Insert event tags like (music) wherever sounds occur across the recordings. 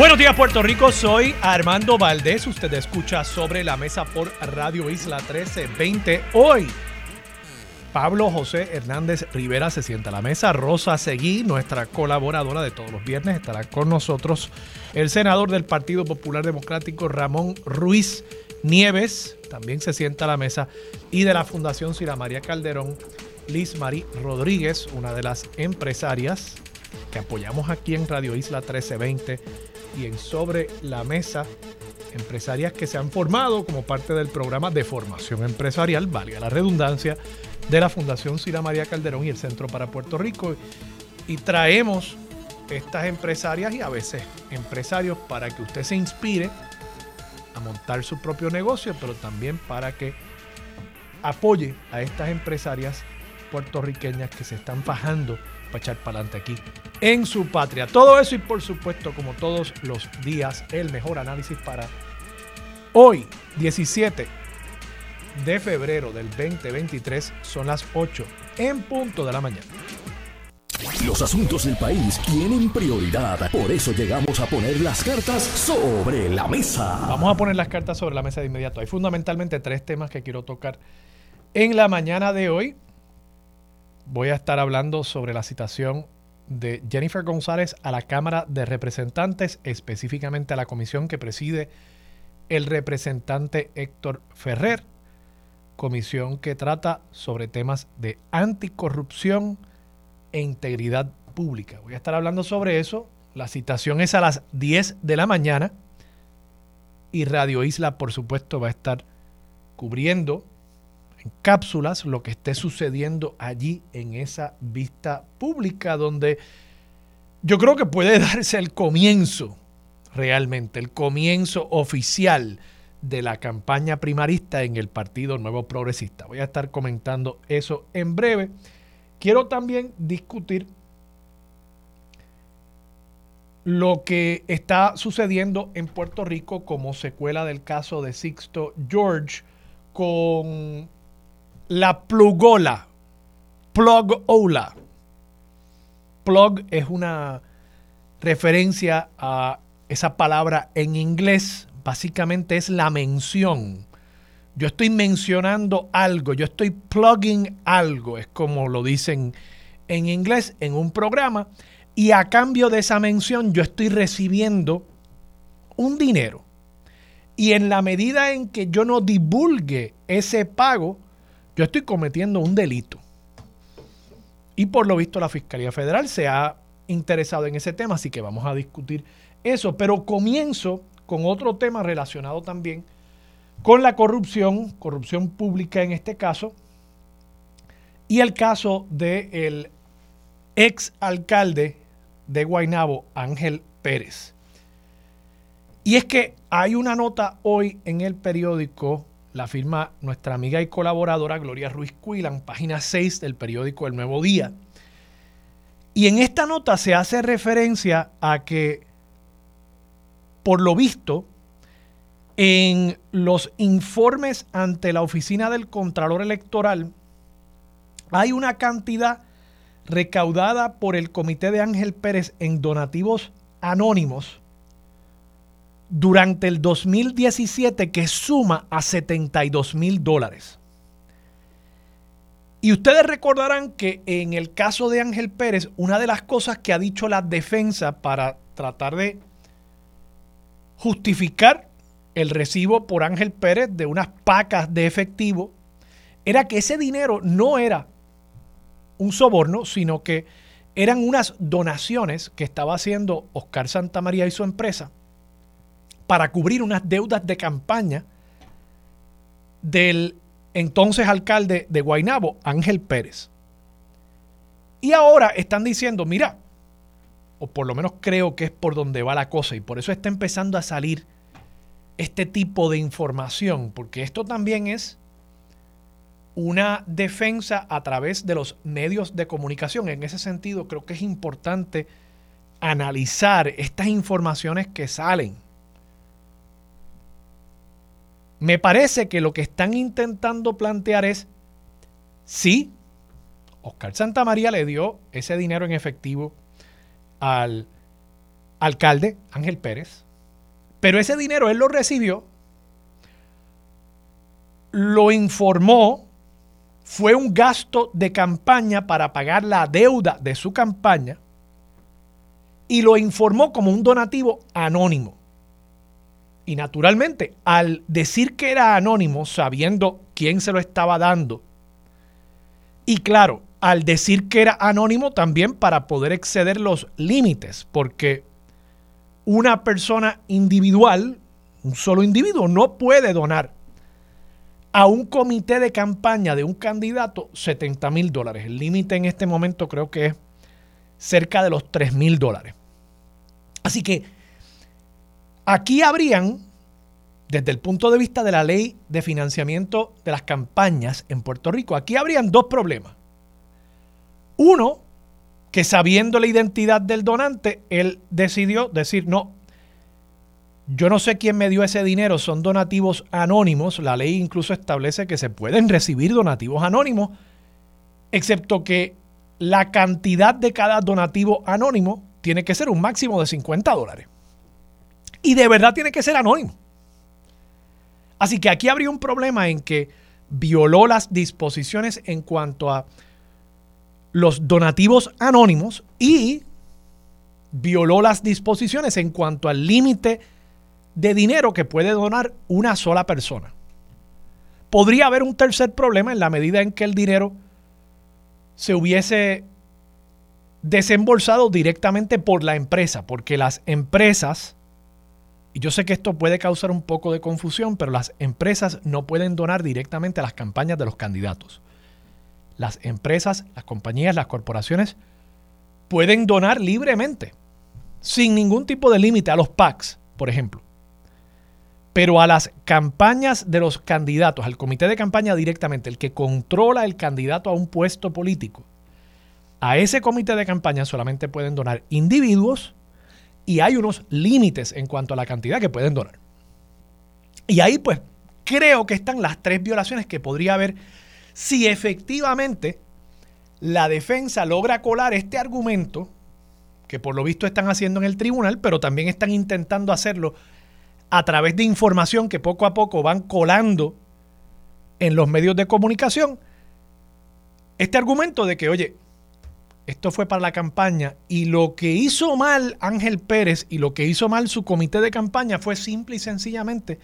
Buenos días Puerto Rico, soy Armando Valdés, usted escucha sobre la mesa por Radio Isla 1320. Hoy, Pablo José Hernández Rivera se sienta a la mesa, Rosa Seguí, nuestra colaboradora de todos los viernes, estará con nosotros. El senador del Partido Popular Democrático Ramón Ruiz Nieves, también se sienta a la mesa, y de la Fundación Sira María Calderón, Liz Marí Rodríguez, una de las empresarias que apoyamos aquí en Radio Isla 1320 y en Sobre la Mesa, empresarias que se han formado como parte del programa de formación empresarial, valga la redundancia, de la Fundación Sila María Calderón y el Centro para Puerto Rico. Y traemos estas empresarias y a veces empresarios para que usted se inspire a montar su propio negocio, pero también para que apoye a estas empresarias puertorriqueñas que se están fajando para echar para adelante aquí en su patria. Todo eso y por supuesto, como todos los días, el mejor análisis para hoy, 17 de febrero del 2023, son las 8 en punto de la mañana. Los asuntos del país tienen prioridad, por eso llegamos a poner las cartas sobre la mesa. Vamos a poner las cartas sobre la mesa de inmediato. Hay fundamentalmente tres temas que quiero tocar en la mañana de hoy voy a estar hablando sobre la citación de Jennifer González a la Cámara de Representantes, específicamente a la comisión que preside el representante Héctor Ferrer, comisión que trata sobre temas de anticorrupción e integridad pública. Voy a estar hablando sobre eso. La citación es a las 10 de la mañana y Radio Isla, por supuesto, va a estar cubriendo en cápsulas lo que esté sucediendo allí en esa vista pública donde yo creo que puede (laughs) darse el comienzo realmente, el comienzo oficial de la campaña primarista en el Partido Nuevo Progresista. Voy a estar comentando eso en breve. Quiero también discutir lo que está sucediendo en Puerto Rico como secuela del caso de Sixto George con la plugola, plug-ola. Plug es una referencia a esa palabra en inglés, básicamente es la mención. Yo estoy mencionando algo, yo estoy plugging algo, es como lo dicen en inglés en un programa, y a cambio de esa mención yo estoy recibiendo un dinero. Y en la medida en que yo no divulgue ese pago, yo estoy cometiendo un delito. Y por lo visto la Fiscalía Federal se ha interesado en ese tema, así que vamos a discutir eso. Pero comienzo con otro tema relacionado también con la corrupción, corrupción pública en este caso, y el caso del ex alcalde de Guaynabo, Ángel Pérez. Y es que hay una nota hoy en el periódico la firma nuestra amiga y colaboradora Gloria Ruiz Cuilan, página 6 del periódico El Nuevo Día. Y en esta nota se hace referencia a que, por lo visto, en los informes ante la oficina del Contralor Electoral hay una cantidad recaudada por el Comité de Ángel Pérez en donativos anónimos durante el 2017 que suma a 72 mil dólares. Y ustedes recordarán que en el caso de Ángel Pérez, una de las cosas que ha dicho la defensa para tratar de justificar el recibo por Ángel Pérez de unas pacas de efectivo, era que ese dinero no era un soborno, sino que eran unas donaciones que estaba haciendo Oscar Santamaría y su empresa para cubrir unas deudas de campaña del entonces alcalde de Guaynabo, Ángel Pérez. Y ahora están diciendo, mira, o por lo menos creo que es por donde va la cosa, y por eso está empezando a salir este tipo de información, porque esto también es una defensa a través de los medios de comunicación. En ese sentido, creo que es importante analizar estas informaciones que salen. Me parece que lo que están intentando plantear es, sí, Oscar Santamaría le dio ese dinero en efectivo al alcalde Ángel Pérez, pero ese dinero él lo recibió, lo informó, fue un gasto de campaña para pagar la deuda de su campaña y lo informó como un donativo anónimo. Y naturalmente, al decir que era anónimo, sabiendo quién se lo estaba dando, y claro, al decir que era anónimo también para poder exceder los límites, porque una persona individual, un solo individuo, no puede donar a un comité de campaña de un candidato 70 mil dólares. El límite en este momento creo que es cerca de los 3 mil dólares. Así que aquí habrían, desde el punto de vista de la ley de financiamiento de las campañas en Puerto Rico, aquí habrían dos problemas. Uno, que sabiendo la identidad del donante, él decidió decir, no, yo no sé quién me dio ese dinero, son donativos anónimos, la ley incluso establece que se pueden recibir donativos anónimos, excepto que la cantidad de cada donativo anónimo tiene que ser un máximo de 50 dólares. Y de verdad tiene que ser anónimo. Así que aquí habría un problema en que violó las disposiciones en cuanto a los donativos anónimos y violó las disposiciones en cuanto al límite de dinero que puede donar una sola persona. Podría haber un tercer problema en la medida en que el dinero se hubiese desembolsado directamente por la empresa, porque las empresas, y yo sé que esto puede causar un poco de confusión, pero las empresas no pueden donar directamente a las campañas de los candidatos las empresas, las compañías, las corporaciones pueden donar libremente, sin ningún tipo de límite a los PACs, por ejemplo. Pero a las campañas de los candidatos, al comité de campaña directamente, el que controla el candidato a un puesto político, a ese comité de campaña solamente pueden donar individuos y hay unos límites en cuanto a la cantidad que pueden donar. Y ahí pues creo que están las tres violaciones que podría haber si efectivamente la defensa logra colar este argumento, que por lo visto están haciendo en el tribunal, pero también están intentando hacerlo a través de información que poco a poco van colando en los medios de comunicación, este argumento de que, oye, esto fue para la campaña y lo que hizo mal Ángel Pérez y lo que hizo mal su comité de campaña fue simple y sencillamente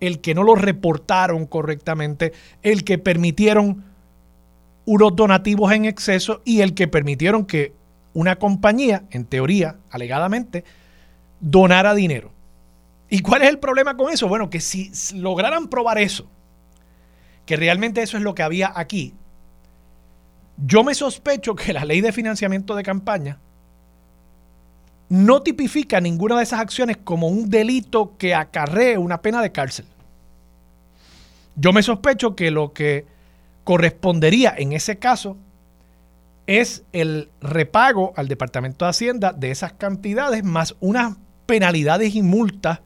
el que no lo reportaron correctamente, el que permitieron unos donativos en exceso y el que permitieron que una compañía, en teoría, alegadamente, donara dinero. ¿Y cuál es el problema con eso? Bueno, que si lograran probar eso, que realmente eso es lo que había aquí, yo me sospecho que la ley de financiamiento de campaña no tipifica ninguna de esas acciones como un delito que acarree una pena de cárcel. Yo me sospecho que lo que correspondería en ese caso es el repago al Departamento de Hacienda de esas cantidades más unas penalidades y multas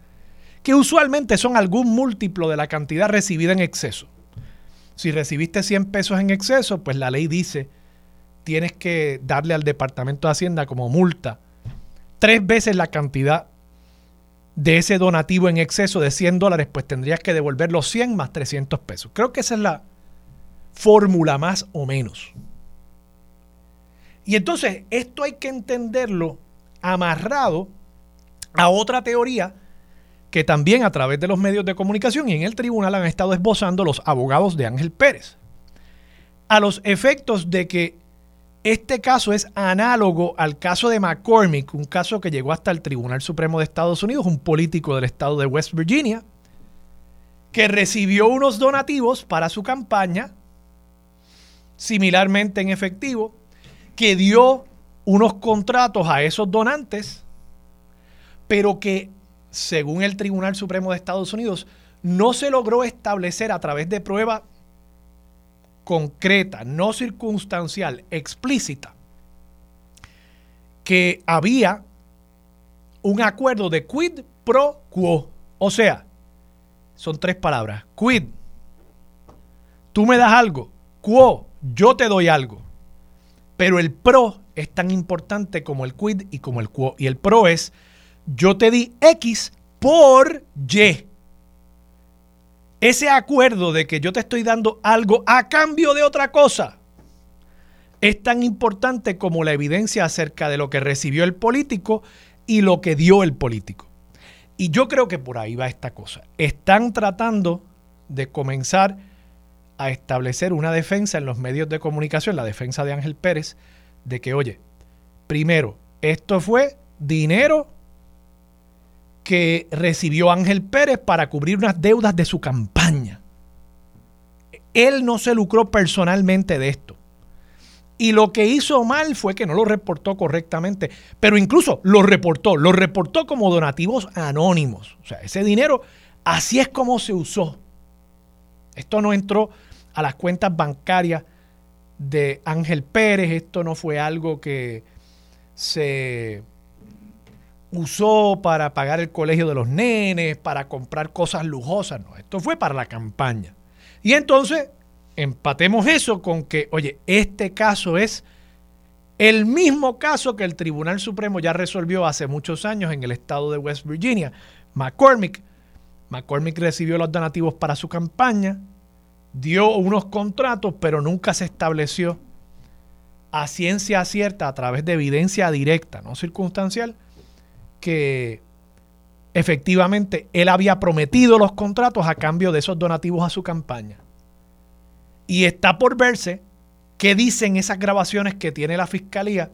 que usualmente son algún múltiplo de la cantidad recibida en exceso. Si recibiste 100 pesos en exceso, pues la ley dice tienes que darle al Departamento de Hacienda como multa tres veces la cantidad de ese donativo en exceso de 100 dólares, pues tendrías que devolver los 100 más 300 pesos. Creo que esa es la fórmula más o menos. Y entonces esto hay que entenderlo amarrado a otra teoría que también a través de los medios de comunicación y en el tribunal han estado esbozando los abogados de Ángel Pérez. A los efectos de que este caso es análogo al caso de McCormick, un caso que llegó hasta el Tribunal Supremo de Estados Unidos, un político del estado de West Virginia, que recibió unos donativos para su campaña, similarmente en efectivo, que dio unos contratos a esos donantes, pero que, según el Tribunal Supremo de Estados Unidos, no se logró establecer a través de prueba concreta, no circunstancial, explícita, que había un acuerdo de quid pro quo. O sea, son tres palabras. Quid, tú me das algo. Quo, yo te doy algo. Pero el pro es tan importante como el quid y como el quo. Y el pro es, yo te di X por Y. Ese acuerdo de que yo te estoy dando algo a cambio de otra cosa es tan importante como la evidencia acerca de lo que recibió el político y lo que dio el político. Y yo creo que por ahí va esta cosa. Están tratando de comenzar a establecer una defensa en los medios de comunicación, la defensa de Ángel Pérez, de que, oye, primero, esto fue dinero que recibió Ángel Pérez para cubrir unas deudas de su campaña. Él no se lucró personalmente de esto. Y lo que hizo mal fue que no lo reportó correctamente, pero incluso lo reportó, lo reportó como donativos anónimos. O sea, ese dinero, así es como se usó. Esto no entró a las cuentas bancarias de Ángel Pérez, esto no fue algo que se usó para pagar el colegio de los nenes, para comprar cosas lujosas, no, esto fue para la campaña. Y entonces empatemos eso con que, oye, este caso es el mismo caso que el Tribunal Supremo ya resolvió hace muchos años en el estado de West Virginia. McCormick, McCormick recibió los donativos para su campaña, dio unos contratos, pero nunca se estableció a ciencia cierta, a través de evidencia directa, no circunstancial, que efectivamente él había prometido los contratos a cambio de esos donativos a su campaña. Y está por verse qué dicen esas grabaciones que tiene la fiscalía,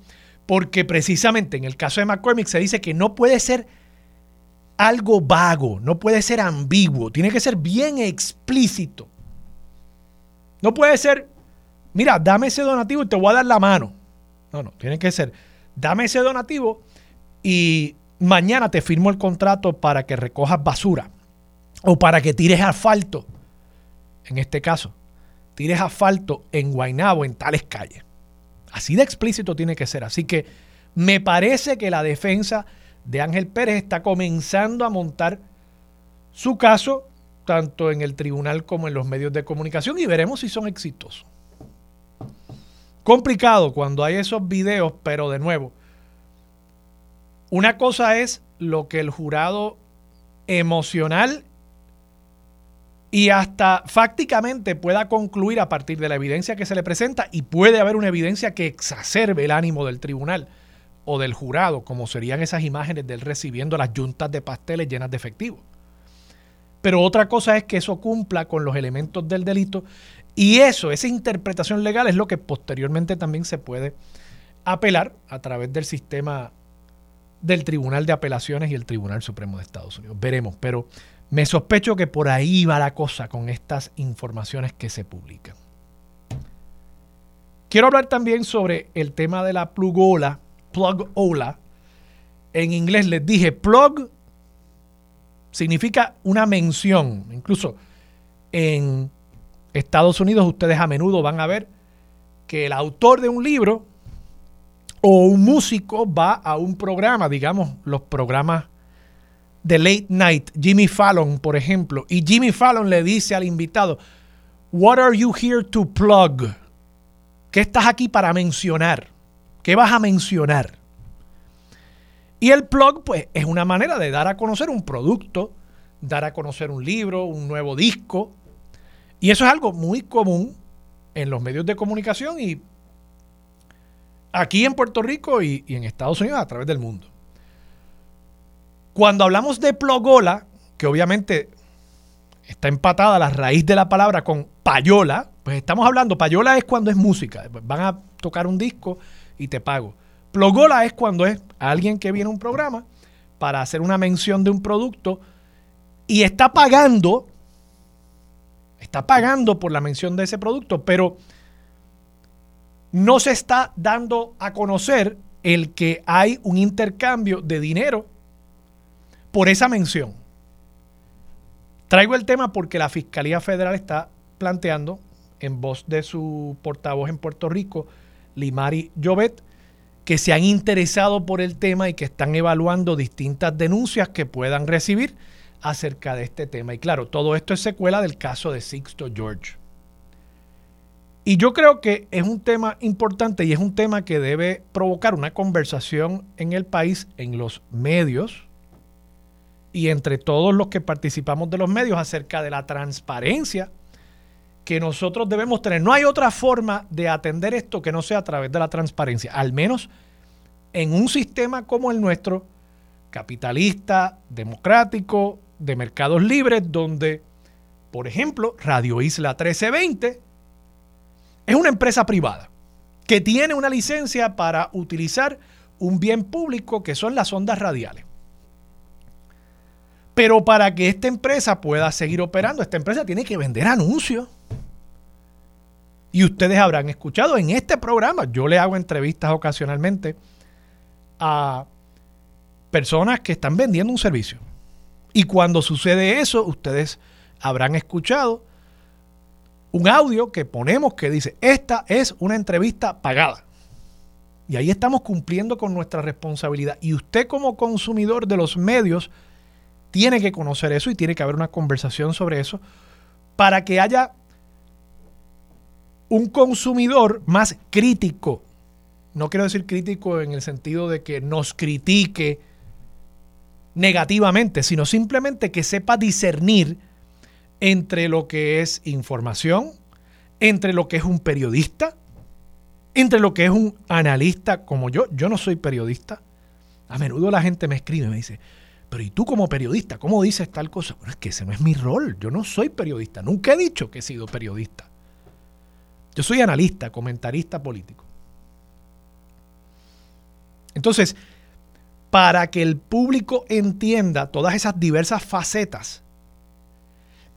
porque precisamente en el caso de McCormick se dice que no puede ser algo vago, no puede ser ambiguo, tiene que ser bien explícito. No puede ser, mira, dame ese donativo y te voy a dar la mano. No, no, tiene que ser, dame ese donativo y mañana te firmo el contrato para que recojas basura o para que tires asfalto, en este caso tires asfalto en Guaynabo, en tales calles. Así de explícito tiene que ser. Así que me parece que la defensa de Ángel Pérez está comenzando a montar su caso tanto en el tribunal como en los medios de comunicación y veremos si son exitosos. Complicado cuando hay esos videos, pero de nuevo, una cosa es lo que el jurado emocional y hasta fácticamente pueda concluir a partir de la evidencia que se le presenta y puede haber una evidencia que exacerbe el ánimo del tribunal o del jurado, como serían esas imágenes de él recibiendo las yuntas de pasteles llenas de efectivo. Pero otra cosa es que eso cumpla con los elementos del delito y eso, esa interpretación legal es lo que posteriormente también se puede apelar a través del sistema del Tribunal de Apelaciones y el Tribunal Supremo de Estados Unidos. Veremos, pero me sospecho que por ahí va la cosa con estas informaciones que se publican. Quiero hablar también sobre el tema de la plugola, plug ola. En inglés les dije plug significa una mención. Incluso en Estados Unidos ustedes a menudo van a ver que el autor de un libro o un músico va a un programa, digamos, los programas de Late Night, Jimmy Fallon, por ejemplo, y Jimmy Fallon le dice al invitado, What are you here to plug? ¿Qué estás aquí para mencionar? ¿Qué vas a mencionar? Y el plug, pues, es una manera de dar a conocer un producto, dar a conocer un libro, un nuevo disco. Y eso es algo muy común en los medios de comunicación y aquí en Puerto Rico y, en Estados Unidos a través del mundo. Cuando hablamos de plogola, que obviamente está empatada la raíz de la palabra con payola, pues estamos hablando, payola es cuando es música, van a tocar un disco y te pago. Plogola es cuando es alguien que viene a un programa para hacer una mención de un producto y está pagando, está pagando por la mención de ese producto, pero no se está dando a conocer el que hay un intercambio de dinero por esa mención. Traigo el tema porque la Fiscalía Federal está planteando en voz de su portavoz en Puerto Rico, Limari Jovet, que se han interesado por el tema y que están evaluando distintas denuncias que puedan recibir acerca de este tema. Y claro, todo esto es secuela del caso de Sixto George. Y yo creo que es un tema importante y es un tema que debe provocar una conversación en el país, en los medios y entre todos los que participamos de los medios acerca de la transparencia que nosotros debemos tener. No hay otra forma de atender esto que no sea a través de la transparencia, al menos en un sistema como el nuestro, capitalista, democrático, de mercados libres, donde, por ejemplo, Radio Isla 1320 es una empresa privada que tiene una licencia para utilizar un bien público que son las ondas radiales. Pero para que esta empresa pueda seguir operando, esta empresa tiene que vender anuncios. Y ustedes habrán escuchado en este programa, yo le hago entrevistas ocasionalmente a personas que están vendiendo un servicio. Y cuando sucede eso, ustedes habrán escuchado un audio que ponemos que dice, esta es una entrevista pagada. Y ahí estamos cumpliendo con nuestra responsabilidad. Y usted como consumidor de los medios tiene que conocer eso y tiene que haber una conversación sobre eso para que haya un consumidor más crítico. No quiero decir crítico en el sentido de que nos critique negativamente, sino simplemente que sepa discernir entre lo que es información, entre lo que es un periodista, entre lo que es un analista como yo. Yo no soy periodista. A menudo la gente me escribe y me dice, pero ¿y tú como periodista, cómo dices tal cosa? Bueno, es que ese no es mi rol. Yo no soy periodista. Nunca he dicho que he sido periodista. Yo soy analista, comentarista político. Entonces, para que el público entienda todas esas diversas facetas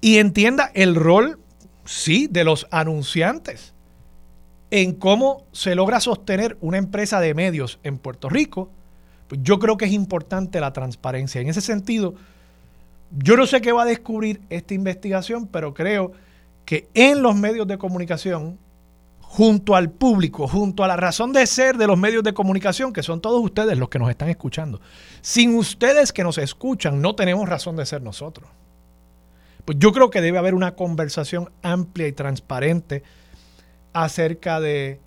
y entienda el rol, sí, de los anunciantes en cómo se logra sostener una empresa de medios en Puerto Rico, pues yo creo que es importante la transparencia. En ese sentido, yo no sé qué va a descubrir esta investigación, pero creo que en los medios de comunicación, junto al público, junto a la razón de ser de los medios de comunicación, que son todos ustedes los que nos están escuchando, sin ustedes que nos escuchan, no tenemos razón de ser nosotros. Pues yo creo que debe haber una conversación amplia y transparente acerca de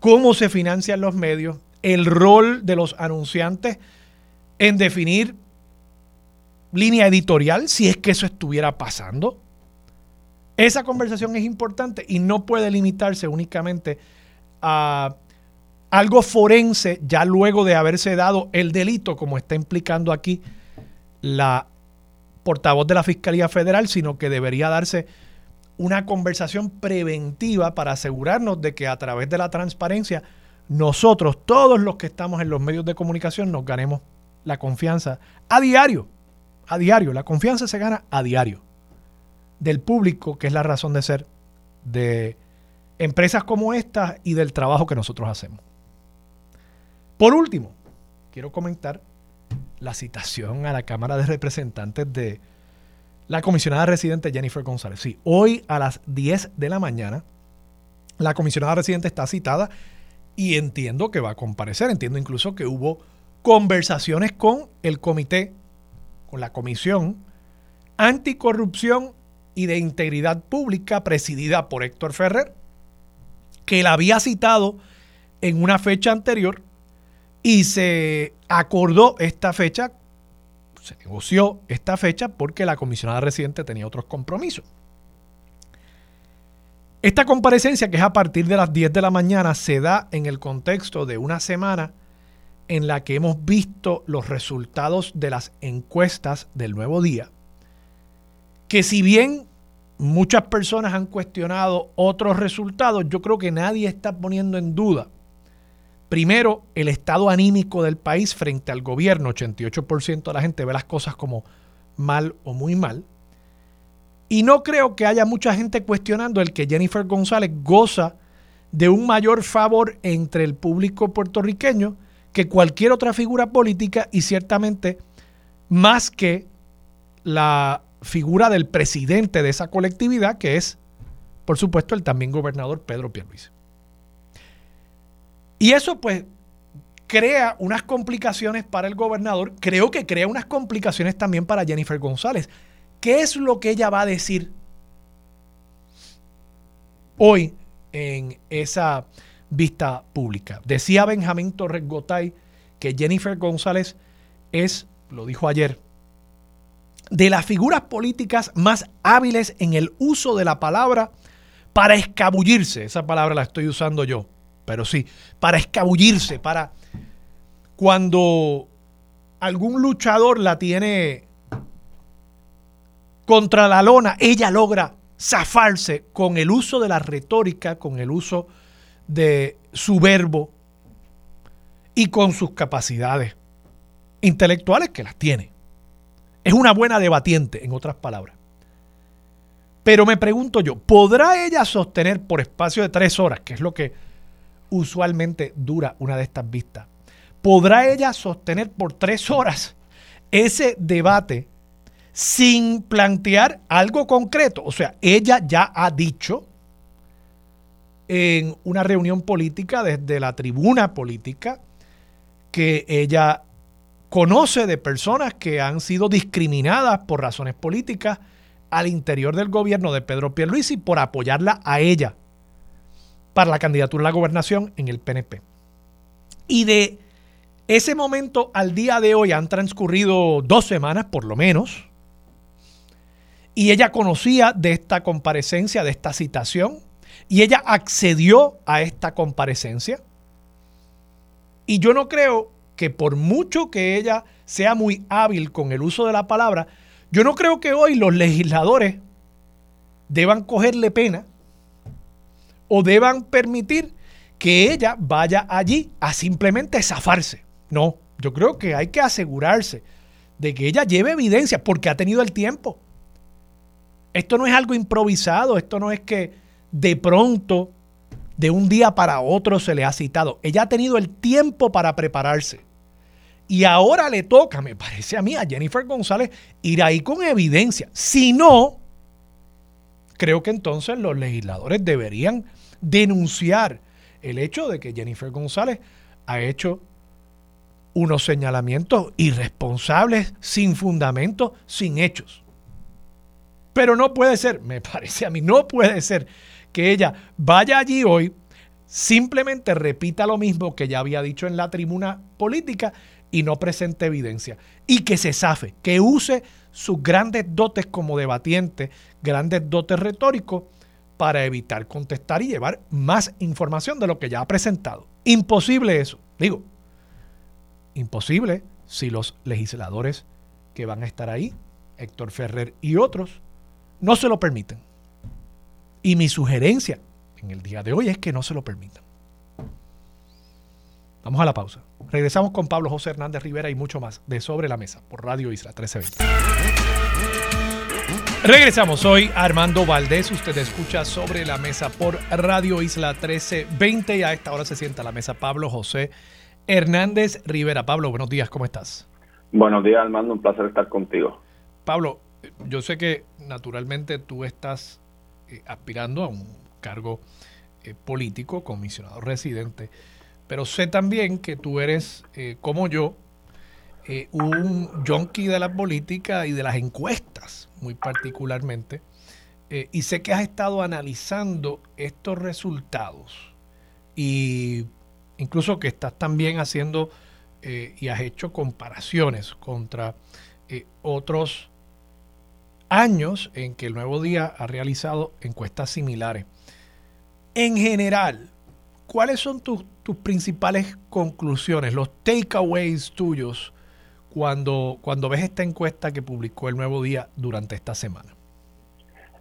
cómo se financian los medios, el rol de los anunciantes en definir línea editorial, si es que eso estuviera pasando. Esa conversación es importante y no puede limitarse únicamente a algo forense ya luego de haberse dado el delito, como está implicando aquí la portavoz de la Fiscalía Federal, sino que debería darse una conversación preventiva para asegurarnos de que a través de la transparencia nosotros, todos los que estamos en los medios de comunicación, nos ganemos la confianza a diario, a diario. La confianza se gana a diario del público, que es la razón de ser de empresas como esta y del trabajo que nosotros hacemos. Por último, quiero comentar la citación a la Cámara de Representantes de la comisionada residente Jennifer González. Sí, hoy a las 10 de la mañana, la comisionada residente está citada y entiendo que va a comparecer. Entiendo incluso que hubo conversaciones con el comité, con la comisión anticorrupción y de integridad pública presidida por Héctor Ferrer, que la había citado en una fecha anterior y se acordó esta fecha, se negoció esta fecha porque la comisionada residente tenía otros compromisos. Esta comparecencia, que es a partir de las 10 de la mañana, se da en el contexto de una semana en la que hemos visto los resultados de las encuestas del nuevo día, que si bien muchas personas han cuestionado otros resultados, yo creo que nadie está poniendo en duda Primero, el estado anímico del país frente al gobierno. 88% de la gente ve las cosas como mal o muy mal. Y no creo que haya mucha gente cuestionando el que Jennifer González goza de un mayor favor entre el público puertorriqueño que cualquier otra figura política y ciertamente más que la figura del presidente de esa colectividad, que es por supuesto, el también gobernador Pedro Pierluisi. Y eso pues crea unas complicaciones para el gobernador, creo que crea unas complicaciones también para Jennifer González. ¿Qué es lo que ella va a decir hoy en esa vista pública? Decía Benjamín Torres Gotay que Jennifer González es, lo dijo ayer, de las figuras políticas más hábiles en el uso de la palabra para escabullirse. Esa palabra la estoy usando yo, pero sí, para escabullirse, para cuando algún luchador la tiene contra la lona, ella logra zafarse con el uso de la retórica, con el uso de su verbo y con sus capacidades intelectuales que las tiene. Es una buena debatiente, en otras palabras. Pero me pregunto yo, ¿podrá ella sostener por espacio de tres horas, que es lo que usualmente dura una de estas vistas, ¿podrá ella sostener por tres horas ese debate sin plantear algo concreto? O sea, ella ya ha dicho en una reunión política desde la tribuna política que ella conoce de personas que han sido discriminadas por razones políticas al interior del gobierno de Pedro Pierluisi por apoyarla a ella para la candidatura a la gobernación en el PNP. Y de ese momento al día de hoy han transcurrido dos semanas por lo menos. Y ella conocía de esta comparecencia, de esta citación, y ella accedió a esta comparecencia. Y yo no creo que por mucho que ella sea muy hábil con el uso de la palabra, yo no creo que hoy los legisladores deban cogerle pena o deban permitir que ella vaya allí a simplemente zafarse. No, yo creo que hay que asegurarse de que ella lleve evidencia porque ha tenido el tiempo. Esto no es algo improvisado, esto no es que de pronto, de un día para otro se le ha citado. Ella ha tenido el tiempo para prepararse. Y ahora le toca, me parece a mí, a Jennifer González ir ahí con evidencia. Si no, creo que entonces los legisladores deberían denunciar el hecho de que Jennifer González ha hecho unos señalamientos irresponsables, sin fundamento, sin hechos. Pero no puede ser, me parece a mí, no puede ser que ella vaya allí hoy, simplemente repita lo mismo que ya había dicho en la tribuna política y no presente evidencia. Y que se zafe, que use sus grandes dotes como debatiente, grandes dotes retóricos, para evitar contestar y llevar más información de lo que ya ha presentado. Imposible eso. Digo, imposible si los legisladores que van a estar ahí, Héctor Ferrer y otros, no se lo permiten. Y mi sugerencia en el día de hoy es que no se lo permitan. Vamos a la pausa. Regresamos con Pablo José Hernández Rivera y mucho más de Sobre la Mesa por Radio Isla 1320. Regresamos hoy Armando Valdés. Usted escucha Sobre la Mesa por Radio Isla 1320 y a esta hora se sienta a la mesa Pablo José Hernández Rivera. Pablo, buenos días, ¿cómo estás? Buenos días, Armando. Un placer estar contigo. Pablo, yo sé que naturalmente tú estás eh, aspirando a un cargo eh, político, comisionado residente. Pero sé también que tú eres, eh, como yo, eh, un junkie de la política y de las encuestas, muy particularmente. Eh, y sé que has estado analizando estos resultados y incluso que estás también haciendo y has hecho comparaciones contra otros años en que el Nuevo Día ha realizado encuestas similares. En general, ¿cuáles son tus, principales conclusiones, los takeaways tuyos cuando, cuando ves esta encuesta que publicó el Nuevo Día durante esta semana?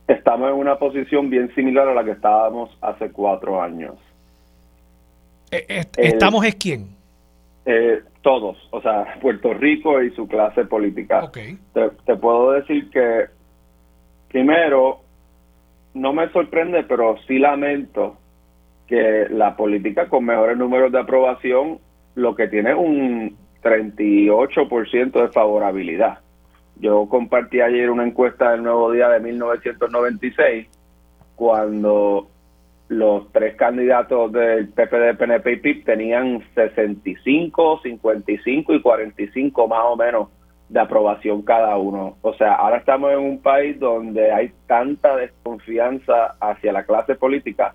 Estamos en una posición bien similar a la que estábamos hace cuatro años. Eh, ¿Estamos es quién? Eh, todos, o sea, (laughs) Puerto Rico y su clase política. te puedo decir que, primero, no me sorprende, pero sí lamento que la política con mejores números de aprobación lo que tiene un 38% de favorabilidad. Yo compartí ayer una encuesta del Nuevo Día de 1996 cuando los tres candidatos del PPD, PNP y PIP tenían 65, 55 y 45 más o menos de aprobación cada uno. O sea, ahora estamos en un país donde hay tanta desconfianza hacia la clase política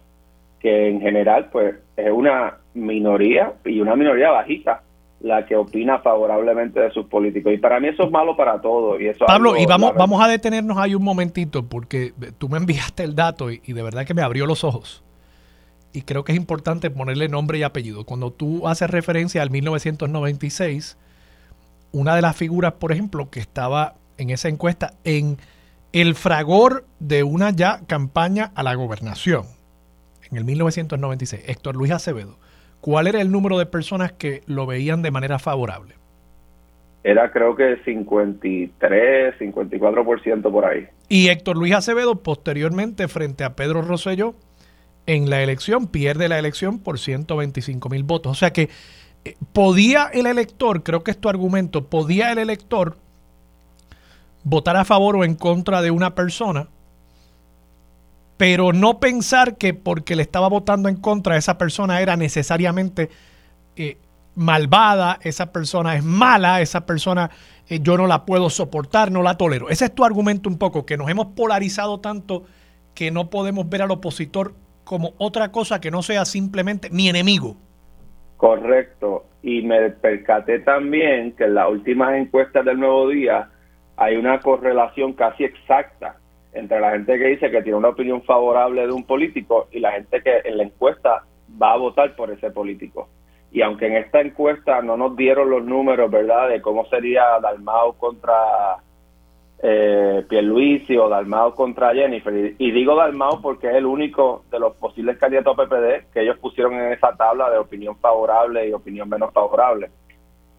que en general pues es una minoría y una minoría bajita la que opina favorablemente de sus políticos. Y para mí eso es malo para todos. Y eso Pablo, y vamos, vamos a detenernos ahí un momentito, porque tú me enviaste el dato y, de verdad que me abrió los ojos. Y creo que es importante ponerle nombre y apellido. Cuando tú haces referencia al 1996, una de las figuras, por ejemplo, que estaba en esa encuesta en el fragor de una ya campaña a la gobernación, en el 1996, Héctor Luis Acevedo, ¿cuál era el número de personas que lo veían de manera favorable? Era creo que 53, 54% por ahí. Y Héctor Luis Acevedo posteriormente frente a Pedro Rosselló en la elección pierde la elección por 125 mil votos. O sea que eh, podía el elector, creo que es tu argumento, podía el elector votar a favor o en contra de una persona pero no pensar que porque le estaba votando en contra esa persona era necesariamente eh, malvada, esa persona es mala, esa persona eh, yo no la puedo soportar, no la tolero. Ese es tu argumento un poco, que nos hemos polarizado tanto que no podemos ver al opositor como otra cosa que no sea simplemente mi enemigo. Correcto. Y me percaté también que en las últimas encuestas del Nuevo Día hay una correlación casi exacta entre la gente que dice que tiene una opinión favorable de un político y la gente que en la encuesta va a votar por ese político. Y aunque en esta encuesta no nos dieron los números, ¿verdad?, de cómo sería Dalmao contra eh, Pierluisi o Dalmao contra Jennifer. Y, digo Dalmao porque es el único de los posibles candidatos a PPD que ellos pusieron en esa tabla de opinión favorable y opinión menos favorable.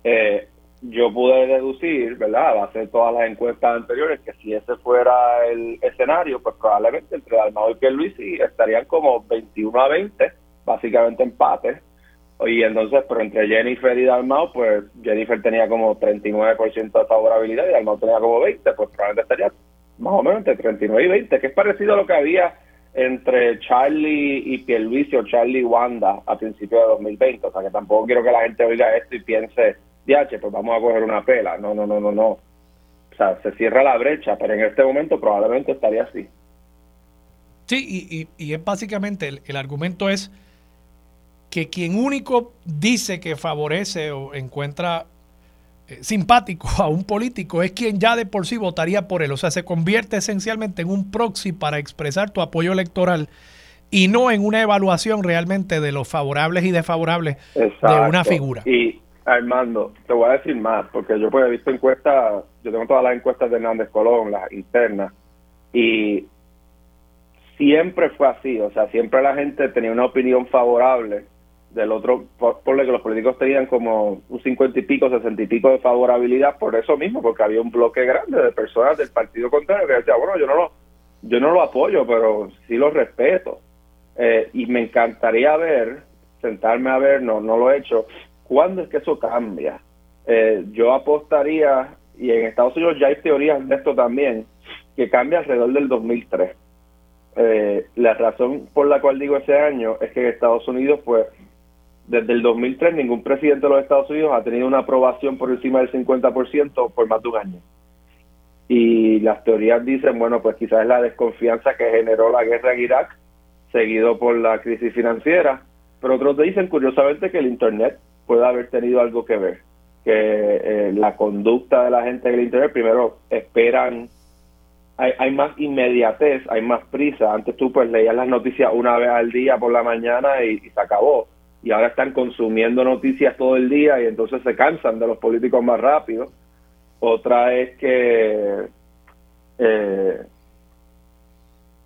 Eh, yo pude deducir, ¿verdad?, a base de todas las encuestas anteriores, que si ese fuera el escenario, pues probablemente entre Dalmau y Pierluisi estarían como 21 a 20, básicamente empate. Y entonces, pero entre Jennifer y Dalmau, pues Jennifer tenía como 39% de favorabilidad y Dalmau tenía como 20, pues probablemente estaría más o menos entre 39 y 20, que es parecido a lo que había entre Charlie y Pierluisi o Charlie y Wanda a principios de 2020. O sea, que tampoco quiero que la gente oiga esto y piense DH, pues vamos a coger una pela. No, no, no, no, no. O sea, se cierra la brecha, pero en este momento probablemente estaría así. Sí, y, es básicamente el, argumento es que quien único dice que favorece o encuentra eh, simpático a un político es quien ya de por sí votaría por él. O sea, se convierte esencialmente en un proxy para expresar tu apoyo electoral y no en una evaluación realmente de los favorables y desfavorables de una figura. Y, Armando, te voy a decir más, porque yo pues he visto encuestas, yo tengo todas las encuestas de Hernández Colón, las internas, y siempre fue así, o sea, siempre la gente tenía una opinión favorable del otro, por, que los políticos tenían como un cincuenta y pico, sesenta y pico de favorabilidad por eso mismo, porque había un bloque grande de personas del partido contrario que decía, bueno, yo no lo, yo no lo apoyo, pero sí lo respeto. Eh, y me encantaría ver, sentarme a ver, no, no lo he hecho, ¿Cuándo es que eso cambia? Eh, yo apostaría, y en Estados Unidos ya hay teorías de esto también, que cambia alrededor del 2003. Eh, la razón por la cual digo ese año es que en Estados Unidos, pues, desde el 2003 ningún presidente de los Estados Unidos ha tenido una aprobación por encima del 50% por más de un año. Y las teorías dicen, bueno, pues quizás es la desconfianza que generó la guerra en Irak, seguido por la crisis financiera, pero otros dicen curiosamente que el Internet puede haber tenido algo que ver. Que eh, la conducta de la gente en el Internet, primero, esperan, hay, hay más inmediatez, hay más prisa. Antes tú pues leías las noticias una vez al día por la mañana y, se acabó. Y ahora están consumiendo noticias todo el día y entonces se cansan de los políticos más rápido. Otra es que eh,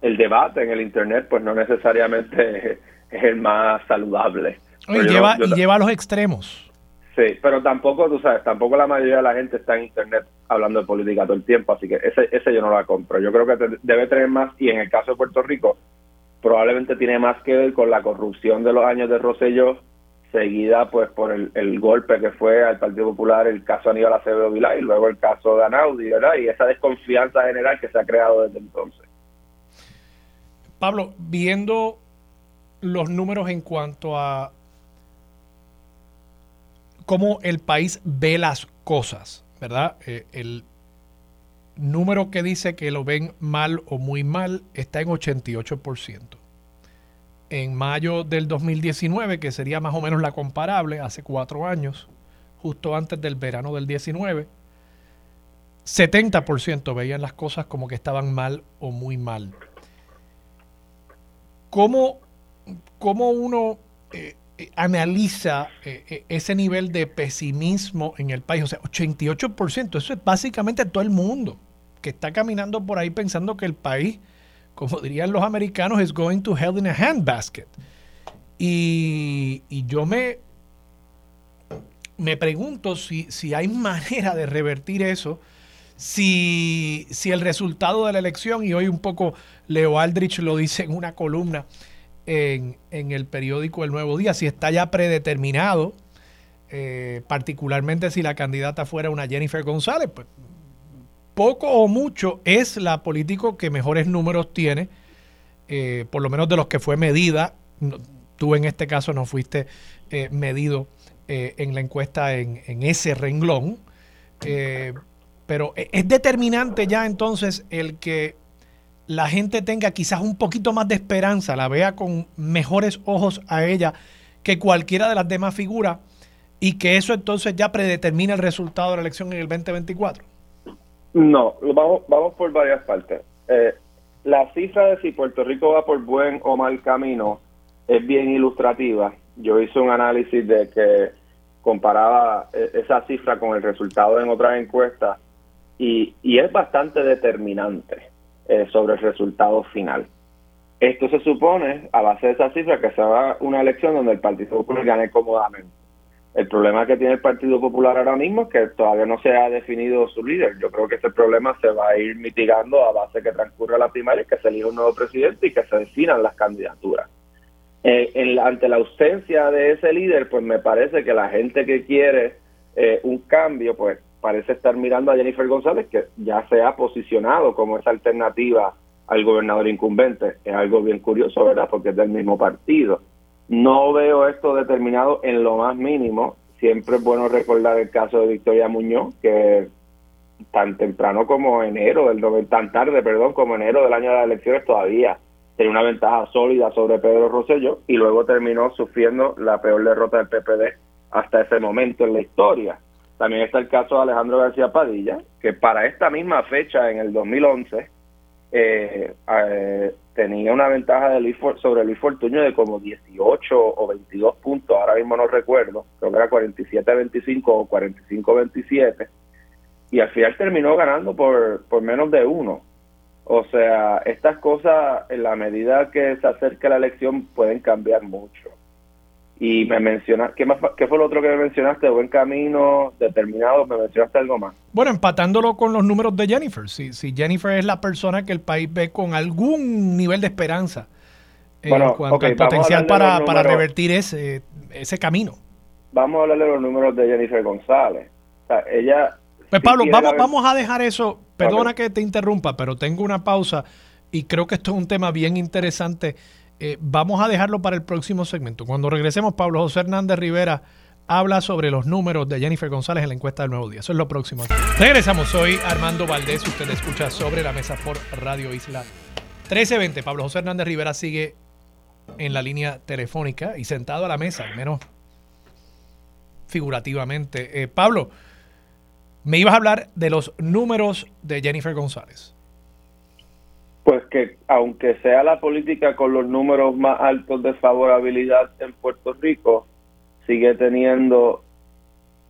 el debate en el Internet pues no necesariamente (laughs) es el más saludable y, lleva, y lleva a los extremos. Sí, pero tampoco, tú sabes, tampoco la mayoría de la gente está en Internet hablando de política todo el tiempo, así que ese, ese yo no la compro. Yo creo que debe tener más, y en el caso de Puerto Rico, probablemente tiene más que ver con la corrupción de los años de Rosselló, seguida pues por el, el golpe que fue al Partido Popular, el caso Aníbal Acevedo Vilá y luego el caso de Anaudi, ¿verdad? Y esa desconfianza general que se ha creado desde entonces. Pablo, viendo los números en cuanto a cómo el país ve las cosas, ¿verdad? Eh, el número que dice que lo ven mal o muy mal está en 88%. En mayo del 2019, que sería más o menos la comparable, hace cuatro años, justo antes del verano del 19, 70% veían las cosas como que estaban mal o muy mal. ¿Cómo, cómo uno eh, analiza eh, ese nivel de pesimismo en el país? O sea, 88%, eso es básicamente todo el mundo que está caminando por ahí pensando que el país, como dirían los americanos, is going to hell in a handbasket. Y, y yo me, me pregunto si, si hay manera de revertir eso, si, si el resultado de la elección, y hoy un poco Leo Aldrich lo dice en una columna en, el periódico El Nuevo Día, si está ya predeterminado, eh, particularmente si la candidata fuera una Jennifer González, pues poco o mucho es la político que mejores números tiene, eh, por lo menos de los que fue medida. tú en este caso no fuiste eh, medido en la encuesta en, ese renglón, pero e, es determinante ya entonces el que la gente tenga quizás un poquito más de esperanza, la vea con mejores ojos a ella que cualquiera de las demás figuras y que eso entonces ya predetermina el resultado de la elección en el 2024. No, vamos, vamos por varias partes. Eh, la cifra de si Puerto Rico va por buen o mal camino es bien ilustrativa. Yo hice un análisis de que comparaba eh, esa cifra con el resultado en otras encuestas y, y es bastante determinante eh, sobre el resultado final. Esto se supone, a base de esa cifra, que se va una elección donde el Partido Popular gane cómodamente. El problema que tiene el Partido Popular ahora mismo es que todavía no se ha definido su líder. Yo creo que ese problema se va a ir mitigando a base que transcurra la primaria, que se elija un nuevo presidente y que se definan las candidaturas. Eh, en ante la ausencia de ese líder, pues me parece que la gente que quiere eh, un cambio, pues parece estar mirando a Jennifer González, que ya se ha posicionado como esa alternativa al gobernador incumbente. Es algo bien curioso, ¿verdad? Porque es del mismo partido. No veo esto determinado en lo más mínimo. Siempre es bueno recordar el caso de Victoria Muñoz, que tan temprano como enero del tan tarde, perdón, como enero del año de las elecciones todavía tenía una ventaja sólida sobre Pedro Rosselló y luego terminó sufriendo la peor derrota del PPD hasta ese momento en la historia. También está el caso de Alejandro García Padilla, que para esta misma fecha, en el 2011, eh, eh, tenía una ventaja de sobre Luis Fortuño de como 18 o 22 puntos, ahora mismo no recuerdo, creo que era 47-25 o 45-27, y al final terminó ganando por, por menos de uno. O sea, estas cosas en la medida que se acerca la elección pueden cambiar mucho. Y me mencionaste, ¿qué, más, ¿qué fue lo otro que me mencionaste? Buen camino, determinado, me mencionaste algo más. Bueno, empatándolo con los números de Jennifer. Si, si Jennifer es la persona que el país ve con algún nivel de esperanza en cuanto al potencial para, para revertir ese, ese camino. Vamos a hablar de los números de Jennifer González. O sea, ella... Pues Pablo, vamos, vamos a dejar eso. Perdona que te interrumpa, pero tengo una pausa y creo que esto es un tema bien interesante eh, vamos a dejarlo para el próximo segmento. Cuando regresemos, Pablo José Hernández Rivera habla sobre los números de Jennifer González en la encuesta del Nuevo Día. Eso es lo próximo. Regresamos. Soy Armando Valdés. Usted escucha sobre la mesa por Radio Isla 1320. Pablo José Hernández Rivera sigue en la línea telefónica y sentado a la mesa, al menos figurativamente. Eh, Pablo, me ibas a hablar de los números de Jennifer González. Pues que aunque sea la política con los números más altos de favorabilidad en Puerto Rico, sigue teniendo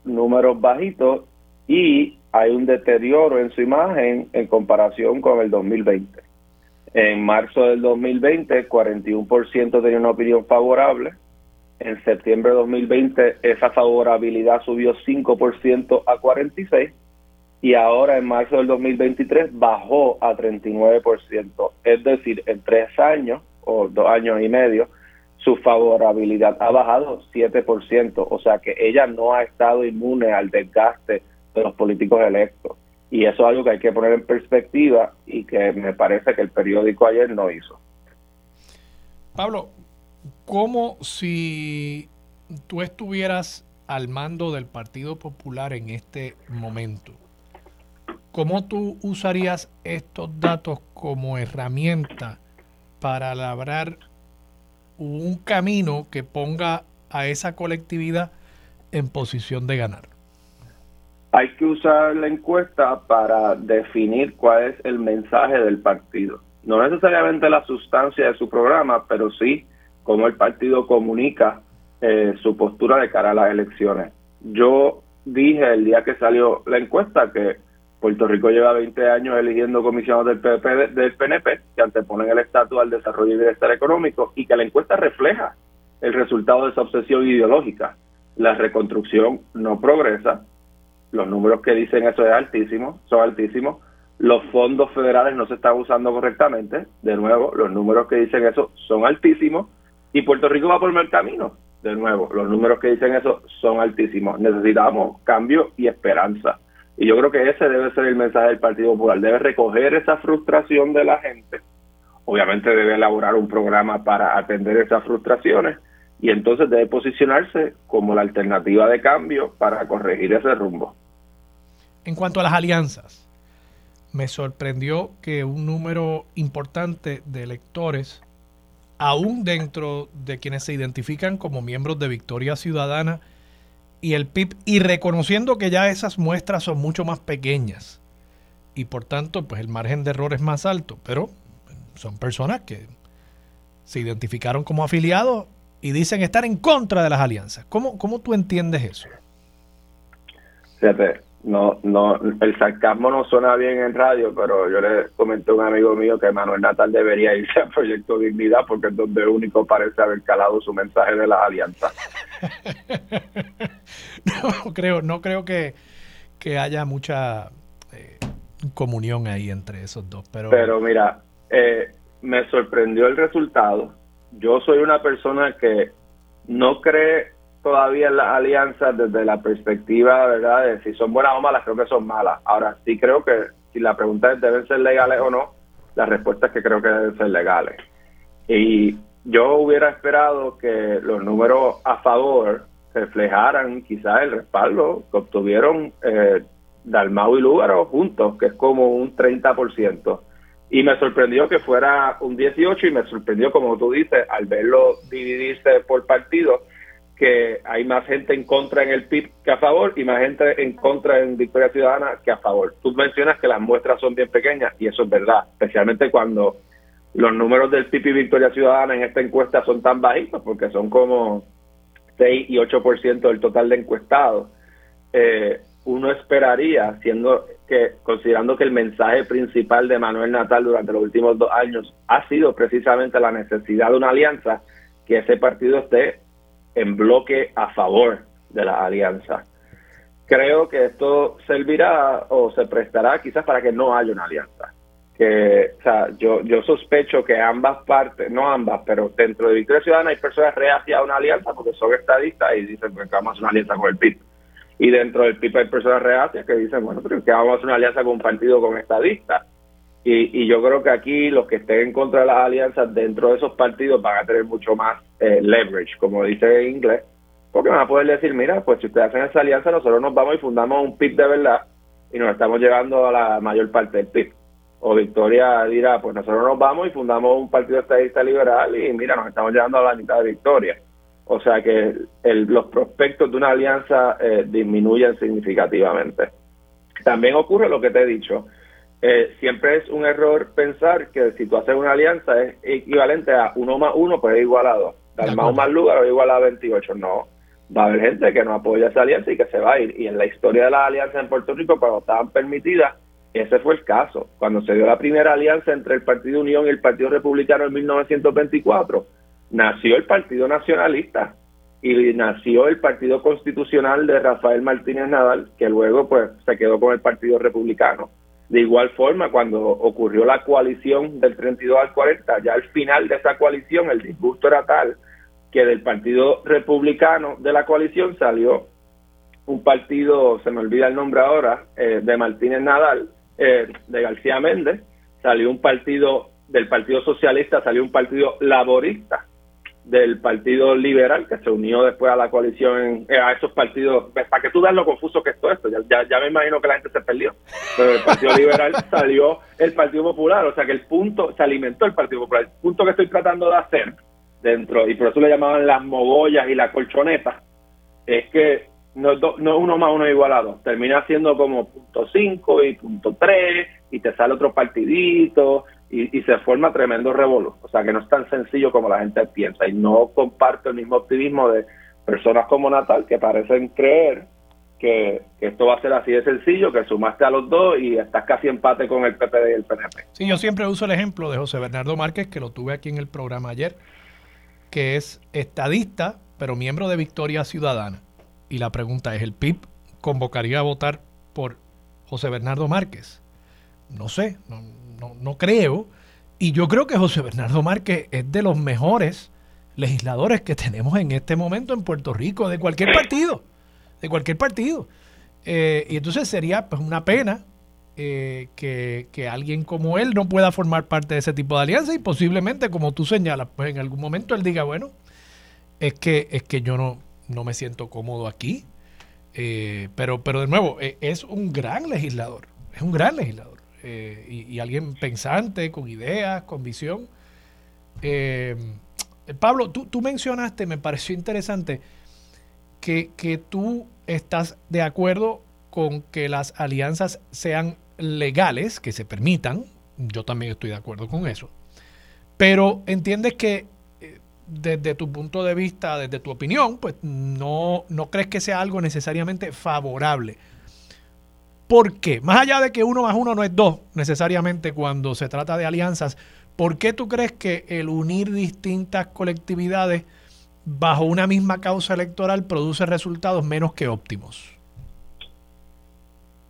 números bajitos y hay un deterioro en su imagen en comparación con el 2020. En marzo del 2020, 41% tenía una opinión favorable. En septiembre de 2020, esa favorabilidad subió 5% a 46% y ahora en marzo del 2023 bajó a 39%. Es decir, en tres años o dos años y medio, su favorabilidad ha bajado 7%. O sea que ella no ha estado inmune al desgaste de los políticos electos. Y eso es algo que hay que poner en perspectiva y que me parece que el periódico ayer no hizo. Pablo, ¿cómo si tú estuvieras al mando del Partido Popular en este momento? ¿Cómo tú usarías estos datos como herramienta para labrar un camino que ponga a esa colectividad en posición de ganar? Hay que usar la encuesta para definir cuál es el mensaje del partido. No necesariamente la sustancia de su programa, pero sí cómo el partido comunica eh, su postura de cara a las elecciones. Yo dije el día que salió la encuesta que Puerto Rico lleva 20 años eligiendo comisiones del, PP, del PNP que anteponen el estatus al desarrollo y bienestar económico y que la encuesta refleja el resultado de esa obsesión ideológica. La reconstrucción no progresa, los números que dicen eso es altísimo, son altísimos, los fondos federales no se están usando correctamente, de nuevo, los números que dicen eso son altísimos y Puerto Rico va por mal camino, de nuevo, los números que dicen eso son altísimos. Necesitamos cambio y esperanza y yo creo que ese debe ser el mensaje del Partido Popular. Debe recoger esa frustración de la gente. Obviamente debe elaborar un programa para atender esas frustraciones y entonces debe posicionarse como la alternativa de cambio para corregir ese rumbo. En cuanto a las alianzas, me sorprendió que un número importante de electores, aún dentro de quienes se identifican como miembros de Victoria Ciudadana, y el PIB y reconociendo que ya esas muestras son mucho más pequeñas y por tanto pues el margen de error es más alto, pero son personas que se identificaron como afiliados y dicen estar en contra de las alianzas. ¿Cómo, cómo tú entiendes eso? Fíjate, no, no, el sarcasmo no suena bien en radio, pero yo le comenté a un amigo mío que Manuel Natal debería irse al Proyecto Dignidad porque es donde único parece haber calado su mensaje de las alianzas. (laughs) no creo, no creo que, haya mucha eh, comunión ahí entre esos dos. Pero, pero mira, eh, me sorprendió el resultado. Yo soy una persona que no cree todavía las alianzas desde la perspectiva, ¿verdad?, de si son buenas o malas, creo que son malas. Ahora, sí creo que si la pregunta es, ¿deben ser legales o no? La respuesta es que creo que deben ser legales. Y yo hubiera esperado que los números a favor reflejaran quizás el respaldo que obtuvieron eh, Dalmau y Lúgaro juntos, que es como un 30%. Y me sorprendió que fuera un 18 y me sorprendió, como tú dices, al verlo dividirse por partidos, que hay más gente en contra en el PIB que a favor y más gente en contra en Victoria Ciudadana que a favor. Tú mencionas que las muestras son bien pequeñas y eso es verdad, especialmente cuando los números del PIB y Victoria Ciudadana en esta encuesta son tan bajitos, porque son como 6 y 8% del total de encuestados. Eh, uno esperaría, siendo que considerando que el mensaje principal de Manuel Natal durante los últimos dos años ha sido precisamente la necesidad de una alianza, que ese partido esté en bloque a favor de la alianza. Creo que esto servirá o se prestará quizás para que no haya una alianza. Que, o sea, yo, yo sospecho que ambas partes, no ambas, pero dentro de Victoria Ciudadana hay personas reacias a una alianza porque son estadistas y dicen pues, que vamos a hacer una alianza con el PIB. Y dentro del PIB hay personas reacias que dicen, bueno, pero que vamos a hacer una alianza con un partido con estadistas. Y, yo creo que aquí los que estén en contra de las alianzas dentro de esos partidos van a tener mucho más eh, leverage, como dice en inglés, porque van a poder decir, mira, pues si ustedes hacen esa alianza, nosotros nos vamos y fundamos un PIB de verdad y nos estamos llevando a la mayor parte del PIB. O Victoria dirá, pues nosotros nos vamos y fundamos un partido estadista liberal y mira, nos estamos llevando a la mitad de Victoria. O sea que los prospectos de una alianza eh, disminuyen significativamente. También ocurre lo que te he dicho, eh, siempre es un error pensar que si tú haces una alianza es equivalente a uno más uno, pues es igual a dos. Dar más más lugar o igual a 28. No. Va a haber gente que no apoya esa alianza y que se va a ir. Y en la historia de las alianzas en Puerto Rico, cuando estaban permitidas, ese fue el caso. Cuando se dio la primera alianza entre el Partido Unión y el Partido Republicano en 1924, nació el Partido Nacionalista y nació el Partido Constitucional de Rafael Martínez Nadal, que luego pues se quedó con el Partido Republicano. De igual forma, cuando ocurrió la coalición del 32 al 40, ya al final de esa coalición el disgusto era tal que del Partido Republicano de la coalición salió un partido, se me olvida el nombre ahora, eh, de Martínez Nadal, eh, de García Méndez, salió un partido del Partido Socialista, salió un partido laborista del Partido Liberal, que se unió después a la coalición, eh, a esos partidos, para que tú veas lo confuso que es todo esto, ya, ya, me imagino que la gente se perdió, pero el Partido (laughs) Liberal salió el Partido Popular, o sea que el punto, se alimentó el Partido Popular, el punto que estoy tratando de hacer dentro, y por eso le llamaban las mogollas y la colchoneta, es que no, no es uno más uno igualado, termina siendo como punto 5 y punto 3, y te sale otro partidito, y, se forma tremendo revuelo. O sea que no es tan sencillo como la gente piensa. Y no comparto el mismo optimismo de personas como Natal que parecen creer que, esto va a ser así de sencillo, que sumaste a los dos y estás casi empate con el PPD y el PNP. Sí, yo siempre uso el ejemplo de José Bernardo Márquez, que lo tuve aquí en el programa ayer, que es estadista, pero miembro de Victoria Ciudadana. Y la pregunta es, ¿el PIB convocaría a votar por José Bernardo Márquez? No sé, no, no, creo. Y yo creo que José Bernardo Márquez es de los mejores legisladores que tenemos en este momento en Puerto Rico, de cualquier partido, de cualquier partido. Eh, y entonces sería pues una pena eh, que, alguien como él no pueda formar parte de ese tipo de alianza y posiblemente, como tú señalas, pues en algún momento él diga, bueno, es que, es que yo no, no me siento cómodo aquí. Eh, pero, pero de nuevo, es un gran legislador, es un gran legislador. Eh, y, alguien pensante, con ideas, con visión. Eh, Pablo, tú, tú, mencionaste, me pareció interesante, que, que tú estás de acuerdo con que las alianzas sean legales, que se permitan. Yo también estoy de acuerdo con eso. Pero entiendes que eh, desde tu punto de vista, desde tu opinión, pues no, no crees que sea algo necesariamente favorable ¿Por qué? Más allá de que uno más uno no es dos necesariamente cuando se trata de alianzas, ¿por qué tú crees que el unir distintas colectividades bajo una misma causa electoral produce resultados menos que óptimos?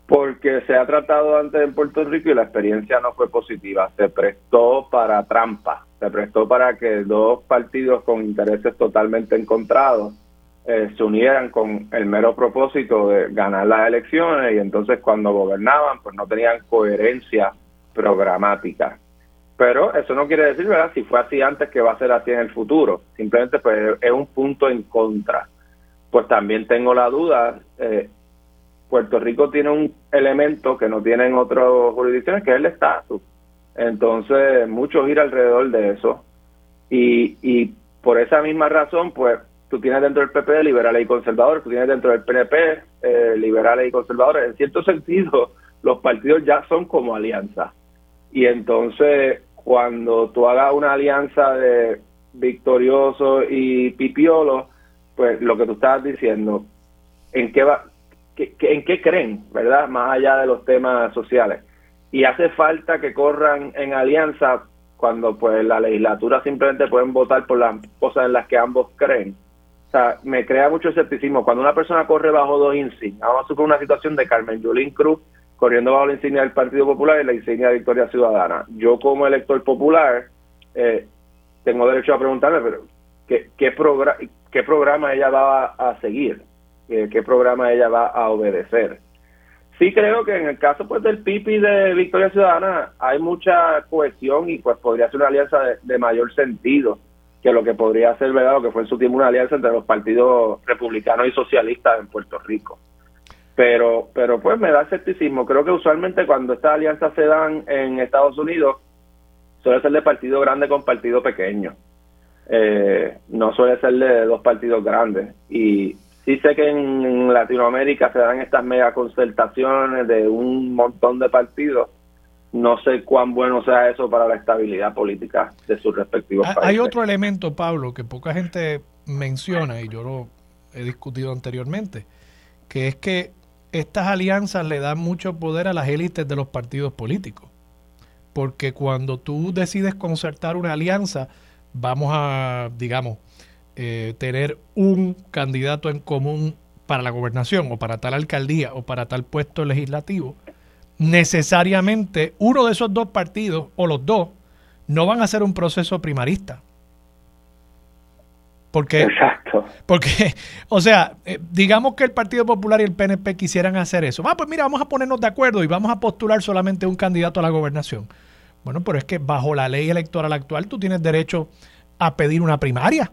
Porque se ha tratado antes en Puerto Rico y la experiencia no fue positiva. Se prestó para trampa, se prestó para que dos partidos con intereses totalmente encontrados eh, se unieran con el mero propósito de ganar las elecciones y entonces cuando gobernaban pues no tenían coherencia programática. Pero eso no quiere decir, ¿verdad? Si fue así antes que va a ser así en el futuro. Simplemente pues es un punto en contra. Pues también tengo la duda, eh, Puerto Rico tiene un elemento que no tienen otras jurisdicciones, que es el estatus. Entonces, mucho gira alrededor de eso. Y, y por esa misma razón, pues tú tienes dentro del PP liberales y conservadores, tú tienes dentro del PNP eh, liberales y conservadores. En cierto sentido, (laughs) los partidos ya son como alianza. Y entonces, cuando tú hagas una alianza de victorioso y pipiolo, pues lo que tú estás diciendo, ¿en qué va? ¿En qué creen, verdad? Más allá de los temas sociales. Y hace falta que corran en alianza cuando pues la legislatura simplemente pueden votar por las cosas en las que ambos creen o sea, me crea mucho escepticismo. Cuando una persona corre bajo dos insignias, vamos a suponer una situación de Carmen Yulín Cruz corriendo bajo la insignia del Partido Popular y la insignia de Victoria Ciudadana. Yo como elector popular eh, tengo derecho a preguntarme, pero ¿qué, qué, qué programa ella va a, seguir? ¿Qué programa ella va a obedecer? Sí creo que en el caso pues del PIPI de Victoria Ciudadana hay mucha cohesión y pues podría ser una alianza de mayor sentido que lo que podría ser, ¿verdad? Lo que fue en su tiempo una alianza entre los partidos republicanos y socialistas en Puerto Rico. Pero, pero pues me da escepticismo. Creo que usualmente cuando estas alianzas se dan en Estados Unidos, suele ser de partido grande con partido pequeño. Eh, no suele ser de dos partidos grandes. Y sí sé que en Latinoamérica se dan estas mega concertaciones de un montón de partidos no sé cuán bueno sea eso para la estabilidad política de sus respectivos países. Hay otro elemento, Pablo, que poca gente menciona, y yo lo he discutido anteriormente, que es que estas alianzas le dan mucho poder a las élites de los partidos políticos. Porque cuando tú decides concertar una alianza, vamos a, digamos, eh, tener un candidato en común para la gobernación o para tal alcaldía o para tal puesto legislativo, necesariamente uno de esos dos partidos o los dos no van a hacer un proceso primarista. Porque, Exacto. Porque, (laughs) o sea, eh, digamos que el Partido Popular y el PNP quisieran hacer eso. Ah, pues mira, vamos a ponernos de acuerdo y vamos a postular solamente un candidato a la gobernación. Bueno, pero es que bajo la ley electoral actual tú tienes derecho a pedir una primaria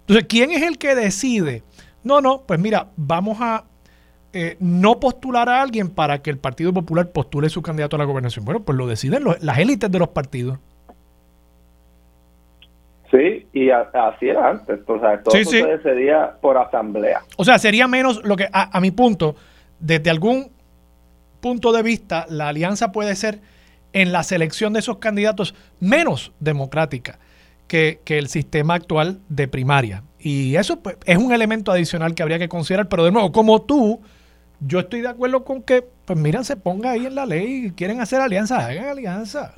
Entonces, ¿quién es el que decide? No, no, pues mira, vamos a eh, no postular a alguien para que el Partido Popular postule su candidato a la gobernación. Bueno, pues lo deciden las élites de los partidos. Sí, y así era antes. O sea, todo se decidía por asamblea. O sea, sería menos lo que, a, mi punto, desde algún punto de vista, la alianza puede ser en la selección de esos candidatos menos democrática que, que el sistema actual de primaria. Y eso pues, es un elemento adicional que habría que considerar. Pero de nuevo, como tú, yo estoy de acuerdo con que, pues mira, se ponga ahí en la ley, y quieren hacer alianza, hagan alianza.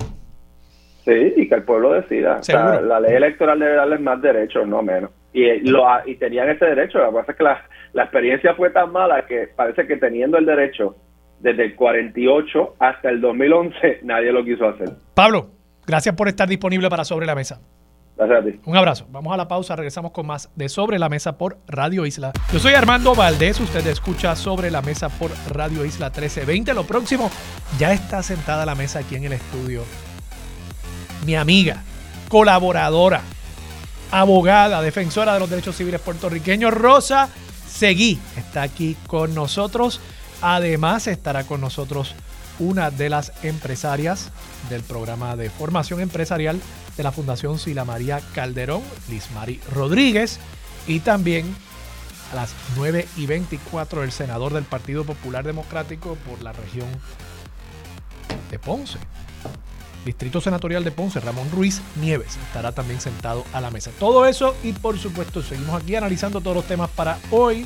Sí, y que el pueblo decida. O sea, la ley electoral debe darles más derechos, no menos. Y, lo, y tenían ese derecho. Lo que pasa es que la, la experiencia fue tan mala que parece que teniendo el derecho desde el 48 hasta el 2011, nadie lo quiso hacer. Pablo, gracias por estar disponible para Sobre la Mesa. Un abrazo. Vamos a la pausa, regresamos con más de Sobre la Mesa por Radio Isla. Yo soy Armando Valdés, usted escucha Sobre la Mesa por Radio Isla 1320. Lo próximo, ya está sentada la mesa aquí en el estudio mi amiga, colaboradora, abogada, defensora de los derechos civiles puertorriqueños, Rosa Seguí, está aquí con nosotros. Además, estará con nosotros una de las empresarias del programa de formación empresarial de la Fundación Sila María Calderón, Liz Mari Rodríguez, y también a las 9 y 24 el senador del Partido Popular Democrático por la región de Ponce, Distrito Senatorial de Ponce, Ramón Ruiz Nieves, estará también sentado a la mesa. Todo eso y por supuesto seguimos aquí analizando todos los temas para hoy,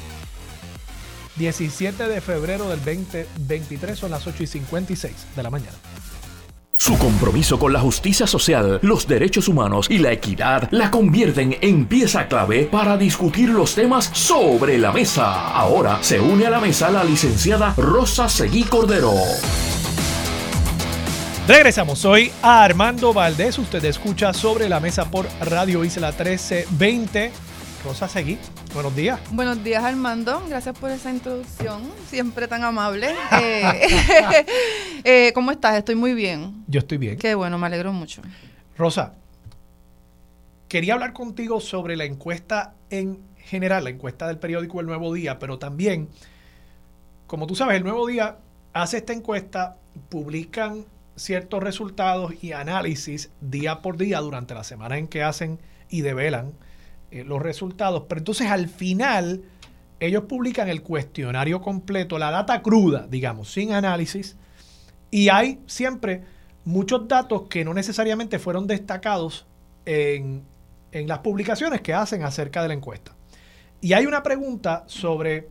17 de febrero del 2023, son las 8 y 56 de la mañana. Su compromiso con la justicia social, los derechos humanos y la equidad la convierten en pieza clave para discutir los temas sobre la mesa. Ahora se une a la mesa la licenciada Rosa Seguí Cordero. Regresamos, soy Armando Valdés, usted escucha sobre la mesa por Radio Isla 1320. Rosa Seguí, buenos días. Buenos días Armando, gracias por esa introducción, siempre tan amable. (laughs) Eh, (laughs) eh, ¿Cómo estás? Estoy muy bien. Yo estoy bien. Qué bueno, me alegro mucho. Rosa, quería hablar contigo sobre la encuesta en general, la encuesta del periódico El Nuevo Día, pero también, como tú sabes, El Nuevo Día hace esta encuesta, publican ciertos resultados y análisis día por día durante la semana en que hacen y develan eh, los resultados. Pero entonces al final ellos publican el cuestionario completo, la data cruda, digamos, sin análisis. Y hay siempre muchos datos que no necesariamente fueron destacados en, en las publicaciones que hacen acerca de la encuesta. Y hay una pregunta sobre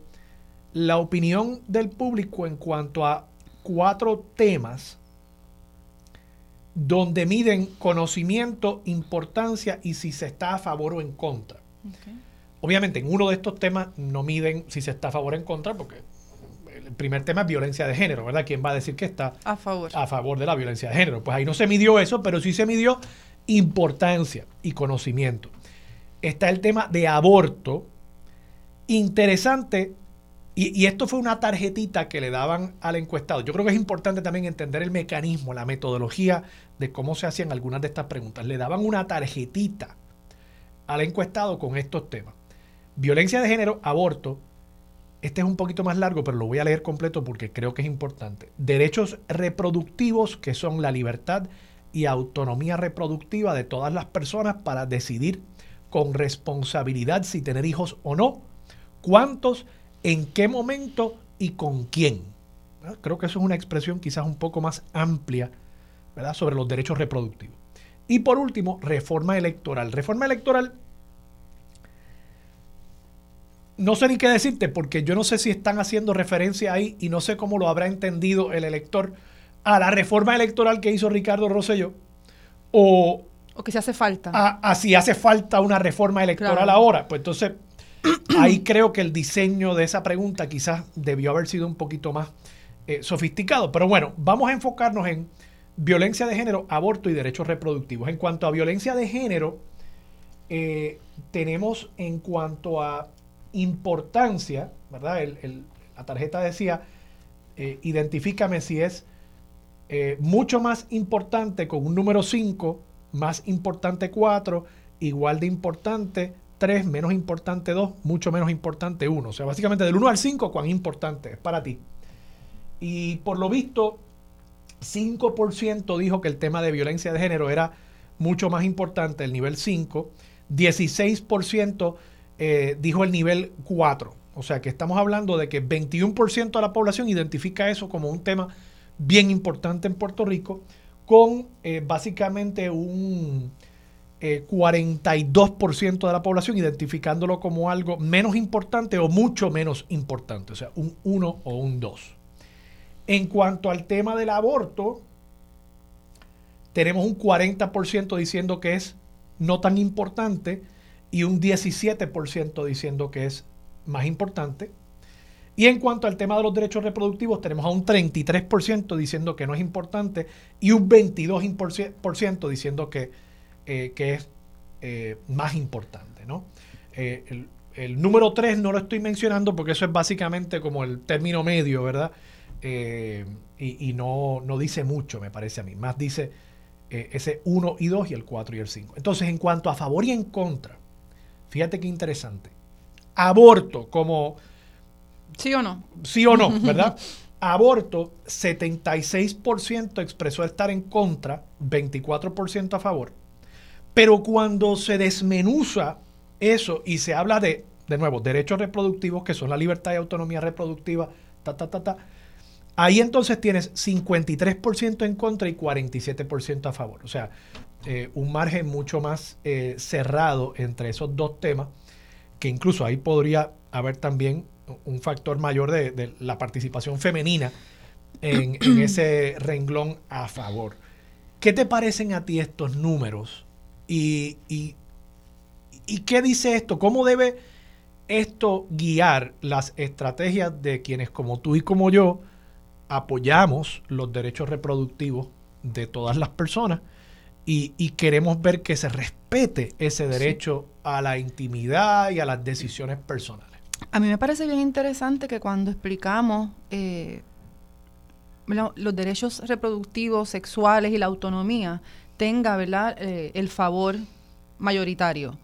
la opinión del público en cuanto a cuatro temas donde miden conocimiento, importancia y si se está a favor o en contra. Obviamente, en uno de estos temas no miden si se está a favor o en contra, porque el primer tema es violencia de género, ¿verdad? ¿Quién va a decir que está a favor? A favor de la violencia de género. Pues ahí no se midió eso, pero sí se midió importancia y conocimiento. Está el tema de aborto. Interesante y, esto fue una tarjetita que le daban al encuestado. Yo creo que es importante también entender el mecanismo, la metodología de cómo se hacían algunas de estas preguntas. Le daban una tarjetita al encuestado con estos temas. Violencia de género, aborto. Este es un poquito más largo, pero lo voy a leer completo porque creo que es importante. Derechos reproductivos, que son la libertad y autonomía reproductiva de todas las personas para decidir con responsabilidad si tener hijos o no. ¿Cuántos en qué momento y con quién. Creo que eso es una expresión quizás un poco más amplia ¿verdad? sobre los derechos reproductivos. Y por último, reforma electoral. Reforma electoral, no sé ni qué decirte porque yo no sé si están haciendo referencia ahí y no sé cómo lo habrá entendido el elector a la reforma electoral que hizo Ricardo Rosselló o... O que si hace falta. A, si hace falta una reforma electoral ahora. Pues entonces ahí creo que el diseño de esa pregunta quizás debió haber sido un poquito más eh, sofisticado. Pero bueno, vamos a enfocarnos en violencia de género, aborto y derechos reproductivos. En cuanto a violencia de género, eh, tenemos en cuanto a importancia, ¿verdad? la tarjeta decía, eh, identifícame si es mucho más importante con un número 5, más importante 4, igual de importante 3, menos importante 2, mucho menos importante 1. O sea, básicamente del 1 al 5, cuán importante es para ti. Y por lo visto, 5% dijo que el tema de violencia de género era mucho más importante, el nivel 5. 16% eh, dijo el nivel 4. O sea que estamos hablando de que 21% de la población identifica eso como un tema bien importante en Puerto Rico, con eh, básicamente un 42% eh, de la población identificándolo como algo menos importante o mucho menos importante, o sea, un 1 o un 2. En cuanto al tema del aborto, tenemos un 40% diciendo que es no tan importante y un 17% diciendo que es más importante. Y en cuanto al tema de los derechos reproductivos, tenemos a un 33% diciendo que no es importante y un 22% diciendo que, eh, que es eh, más importante. ¿no? Eh, el, número 3 no lo estoy mencionando porque eso es básicamente como el término medio, ¿verdad? y, no, no, dice mucho, me parece a mí. Más dice ese 1 y 2 y el 4 y el 5. Entonces, en cuanto a favor y en contra, fíjate qué interesante. Aborto como ¿Sí o no? Sí o no, ¿verdad? (laughs) Aborto, 76% expresó estar en contra, 24% a favor. Pero cuando se desmenuza eso y se habla de, de nuevo, derechos reproductivos, que son la libertad y autonomía reproductiva, ta, ta, ta, ta, ahí entonces tienes 53% en contra y 47% a favor. O sea, eh, un margen mucho más eh, cerrado entre esos dos temas, que incluso ahí podría haber también un factor mayor de, la participación femenina en, ese renglón a favor. ¿Qué te parecen a ti estos números? Y, y, qué dice esto? ¿Cómo debe esto guiar las estrategias de quienes como tú y como yo apoyamos los derechos reproductivos de todas las personas y, queremos ver que se respete ese derecho a la intimidad y a las decisiones personales? A mí me parece bien interesante que cuando explicamos eh, los derechos reproductivos, sexuales y la autonomía, tenga ¿verdad? Eh, el favor mayoritario.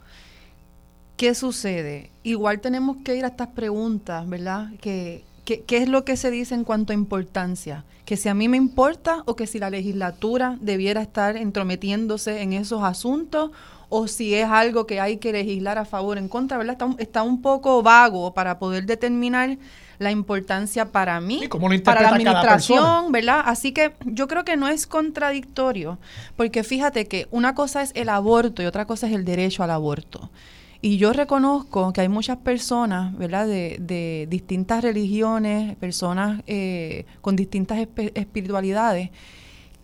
¿Qué sucede? Igual tenemos que ir a estas preguntas, ¿verdad? ¿Qué es lo que se dice en cuanto a importancia? Que si a mí me importa o que si la legislatura debiera estar entrometiéndose en esos asuntos o si es algo que hay que legislar a favor o en contra, ¿verdad? Está, un poco vago para poder determinar la importancia para mí, para la administración, ¿verdad? Así que yo creo que no es contradictorio, porque fíjate que una cosa es el aborto y otra cosa es el derecho al aborto. Y yo reconozco que hay muchas personas, ¿verdad?, de, distintas religiones, personas eh, con distintas espiritualidades,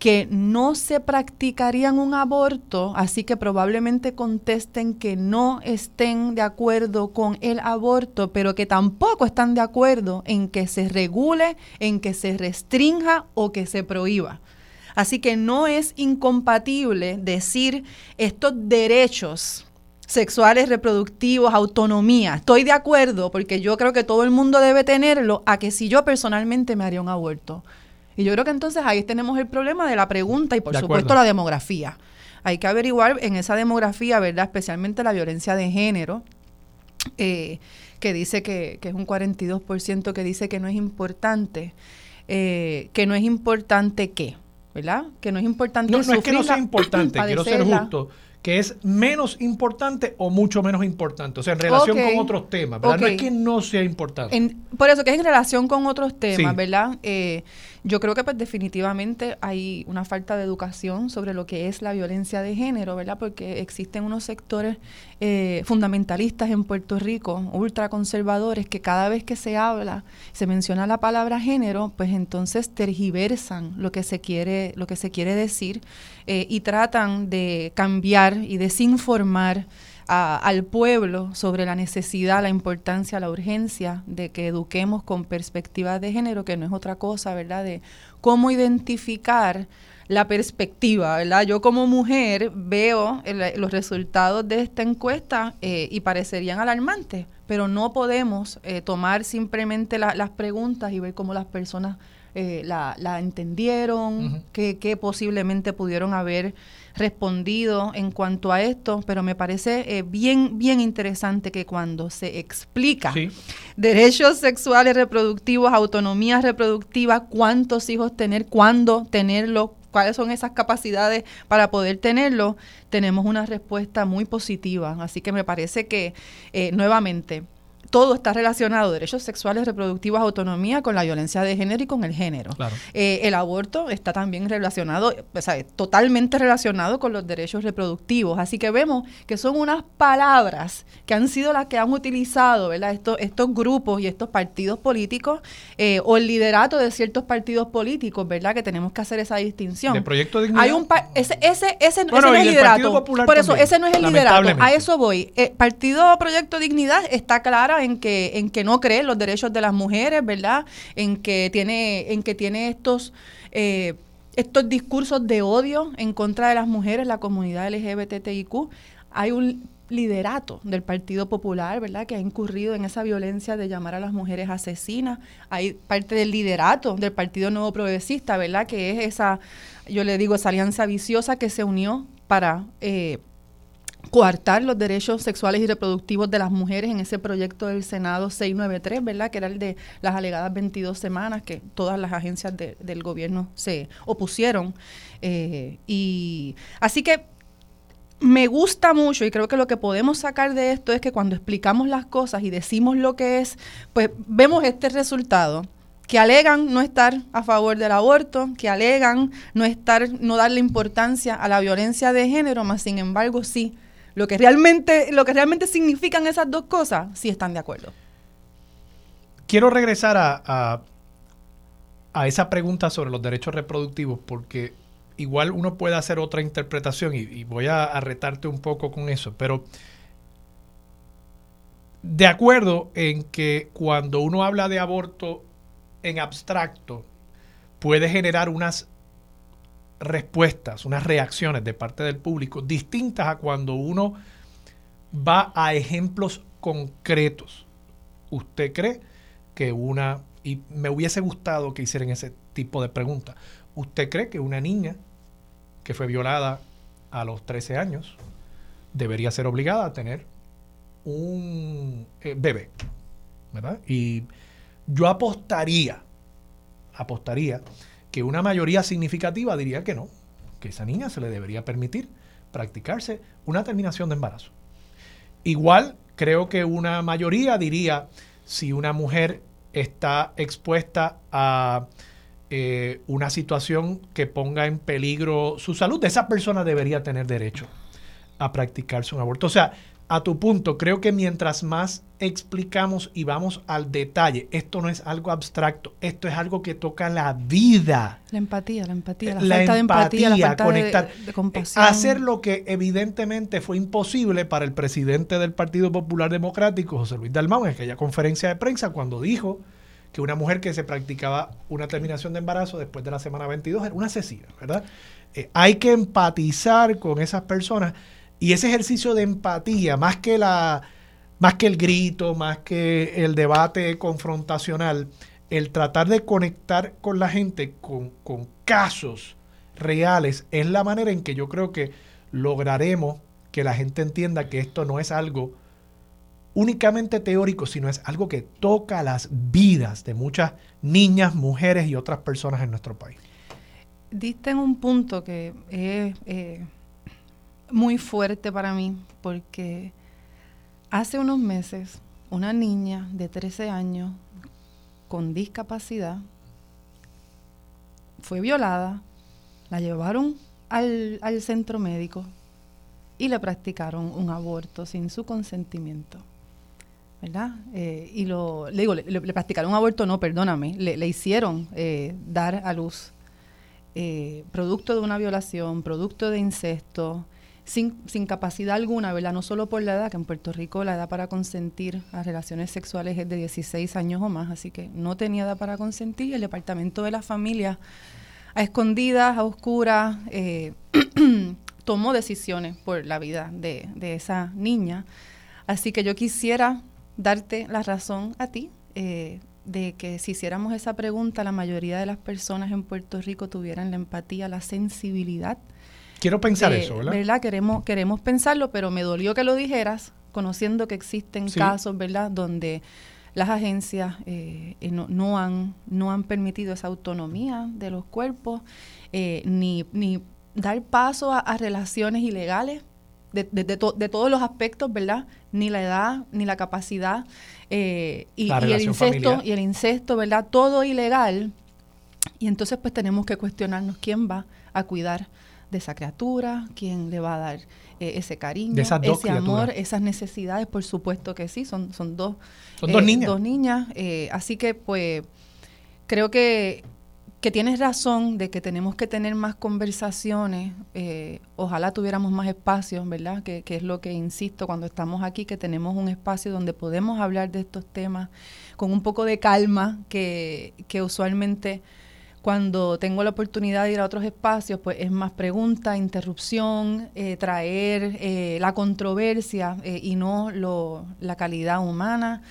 que no se practicarían un aborto, así que probablemente contesten que no estén de acuerdo con el aborto, pero que tampoco están de acuerdo en que se regule, en que se restrinja o que se prohíba. Así que no es incompatible decir estos derechos sexuales, reproductivos, autonomía. Estoy de acuerdo porque yo creo que todo el mundo debe tenerlo a que si yo personalmente me haría un aborto. Y yo creo que entonces ahí tenemos el problema de la pregunta y por supuesto la demografía. Hay que averiguar en esa demografía, ¿verdad? Especialmente la violencia de género, eh, que dice que, que, es un 42% que dice que no es importante. Eh, que no es importante qué, ¿verdad? Que no es importante. No, no es que no sea importante, (clears throat) quiero ser justo que es menos importante o mucho menos importante, o sea, en relación con otros temas, ¿verdad? No es que no sea importante. por eso que es en relación con otros temas, ¿verdad? Eh, yo creo que pues definitivamente hay una falta de educación sobre lo que es la violencia de género, ¿verdad? Porque existen unos sectores eh, fundamentalistas en Puerto Rico, ultraconservadores, que cada vez que se habla, se menciona la palabra género, pues entonces tergiversan lo que se quiere, lo que se quiere decir eh, y tratan de cambiar y desinformar al pueblo sobre la necesidad, la importancia, la urgencia de que eduquemos con perspectivas de género, que no es otra cosa, ¿verdad? De cómo identificar la perspectiva, ¿verdad? Yo como mujer veo los resultados de esta encuesta eh, y parecerían alarmantes, pero no podemos eh, tomar simplemente las preguntas y ver cómo las personas eh, la, entendieron, qué, posiblemente pudieron haber respondido en cuanto a esto, pero me parece eh, bien, bien interesante que cuando se explica derechos sexuales reproductivos, autonomía reproductiva, cuántos hijos tener, cuándo tenerlo, cuáles son esas capacidades para poder tenerlo, tenemos una respuesta muy positiva. Así que me parece que, eh, nuevamente, todo está relacionado, derechos sexuales, reproductivos, autonomía, con la violencia de género y con el género. Eh, el aborto está también relacionado, o sea, totalmente relacionado con los derechos reproductivos. Así que vemos que son unas palabras que han sido las que han utilizado ¿verdad? Estos, estos grupos y estos partidos políticos eh, o el liderato de ciertos partidos políticos, ¿verdad? Que tenemos que hacer esa distinción. ¿De proyecto Dignidad? Hay un ese, ese, ese, no es el liderato. Por eso, ese no es el liderato. A eso voy. El Partido Proyecto Dignidad está clara en que, en que no cree en los derechos de las mujeres, ¿verdad? En que tiene, en que tiene estos, eh, estos discursos de odio en contra de las mujeres, la comunidad LGBTIQ. Hay un liderato del Partido Popular, ¿verdad?, que ha incurrido en esa violencia de llamar a las mujeres asesinas. Hay parte del liderato del Partido Nuevo Progresista, ¿verdad?, que es esa, yo le digo, esa alianza viciosa que se unió para eh, coartar los derechos sexuales y reproductivos de las mujeres en ese proyecto del Senado 693, ¿verdad? Que era el de las alegadas 22 semanas, que todas las agencias del gobierno se opusieron. Eh, y así que me gusta mucho y creo que lo que podemos sacar de esto es que cuando explicamos las cosas y decimos lo que es, pues vemos este resultado que alegan no estar a favor del aborto, que alegan no estar, no darle importancia a la violencia de género, más sin embargo sí lo que realmente, lo que realmente significan esas dos cosas, sí están de acuerdo. Quiero regresar a, a, esa pregunta sobre los derechos reproductivos, porque igual uno puede hacer otra interpretación y, voy a, retarte un poco con eso, pero de acuerdo en que cuando uno habla de aborto en abstracto, puede generar unas respuestas, unas reacciones de parte del público distintas a cuando uno va a ejemplos concretos. ¿Usted cree que una, y me hubiese gustado que hicieran ese tipo de preguntas, ¿usted cree que una niña que fue violada a los 13 años debería ser obligada a tener un eh, bebé? ¿Verdad? Y yo apostaría, apostaría que una mayoría significativa diría que no, que esa niña se le debería permitir practicarse una terminación de embarazo. Igual creo que una mayoría diría si una mujer está expuesta a eh, una situación que ponga en peligro su salud, esa persona debería tener derecho a practicarse un aborto. O sea, a tu punto, creo que mientras más explicamos y vamos al detalle, esto no es algo abstracto, esto es algo que toca la vida. La empatía, la empatía, la, falta de empatía, la falta conectar, de, compasión. Hacer lo que evidentemente fue imposible para el presidente del Partido Popular Democrático, José Luis Dalmau, en aquella conferencia de prensa, cuando dijo que una mujer que se practicaba una terminación de embarazo después de la semana 22 era una asesina, ¿verdad? Eh, hay que empatizar con esas personas y ese ejercicio de empatía, más que, la, más que el grito, más que el debate confrontacional, el tratar de conectar con la gente con, con casos reales, es la manera en que yo creo que lograremos que la gente entienda que esto no es algo únicamente teórico, sino es algo que toca las vidas de muchas niñas, mujeres y otras personas en nuestro país. Diste en un punto que es eh, muy fuerte para mí porque hace unos meses una niña de 13 años con discapacidad fue violada, la llevaron al, centro médico y le practicaron un aborto sin su consentimiento. ¿verdad? Eh, y lo, le digo, le, practicaron un aborto, no, perdóname, le, hicieron eh, dar a luz eh, producto de una violación, producto de incesto, sin, capacidad alguna, ¿verdad? No solo por la edad, que en Puerto Rico la edad para consentir a relaciones sexuales es de 16 años o más, así que no tenía edad para consentir. El Departamento de la Familia, a escondidas, a oscuras, eh, (clears throat) tomó decisiones por la vida de, esa niña. Así que yo quisiera darte la razón a ti. Eh, de que si hiciéramos esa pregunta, la mayoría de las personas en Puerto Rico tuvieran la empatía, la sensibilidad. Quiero pensar eso, ¿verdad? ¿verdad? Queremos, queremos pensarlo, pero me dolió que lo dijeras, conociendo que existen casos, ¿verdad?, donde las agencias eh, eh, no, han, no han permitido esa autonomía de los cuerpos, eh, ni, ni dar paso a, relaciones ilegales de, de, todos los aspectos, ¿verdad? Ni la edad, ni la capacidad, y, el incesto, y el incesto, ¿verdad? Todo ilegal. Y entonces pues tenemos que cuestionarnos quién va a cuidar de esa criatura, quién le va a dar ese cariño, ese amor, esas necesidades, por supuesto que sí, son, son dos son dos eh, niñas. Dos niñas. Eh, así que, pues, creo que, que tienes razón de que tenemos que tener más conversaciones. Eh, ojalá tuviéramos más espacios, ¿verdad? Que, que, es lo que insisto cuando estamos aquí, que tenemos un espacio donde podemos hablar de estos temas con un poco de calma, que, que usualmente cuando tengo la oportunidad de ir a otros espacios, pues es más pregunta, interrupción, traer la controversia y no lo, la calidad humana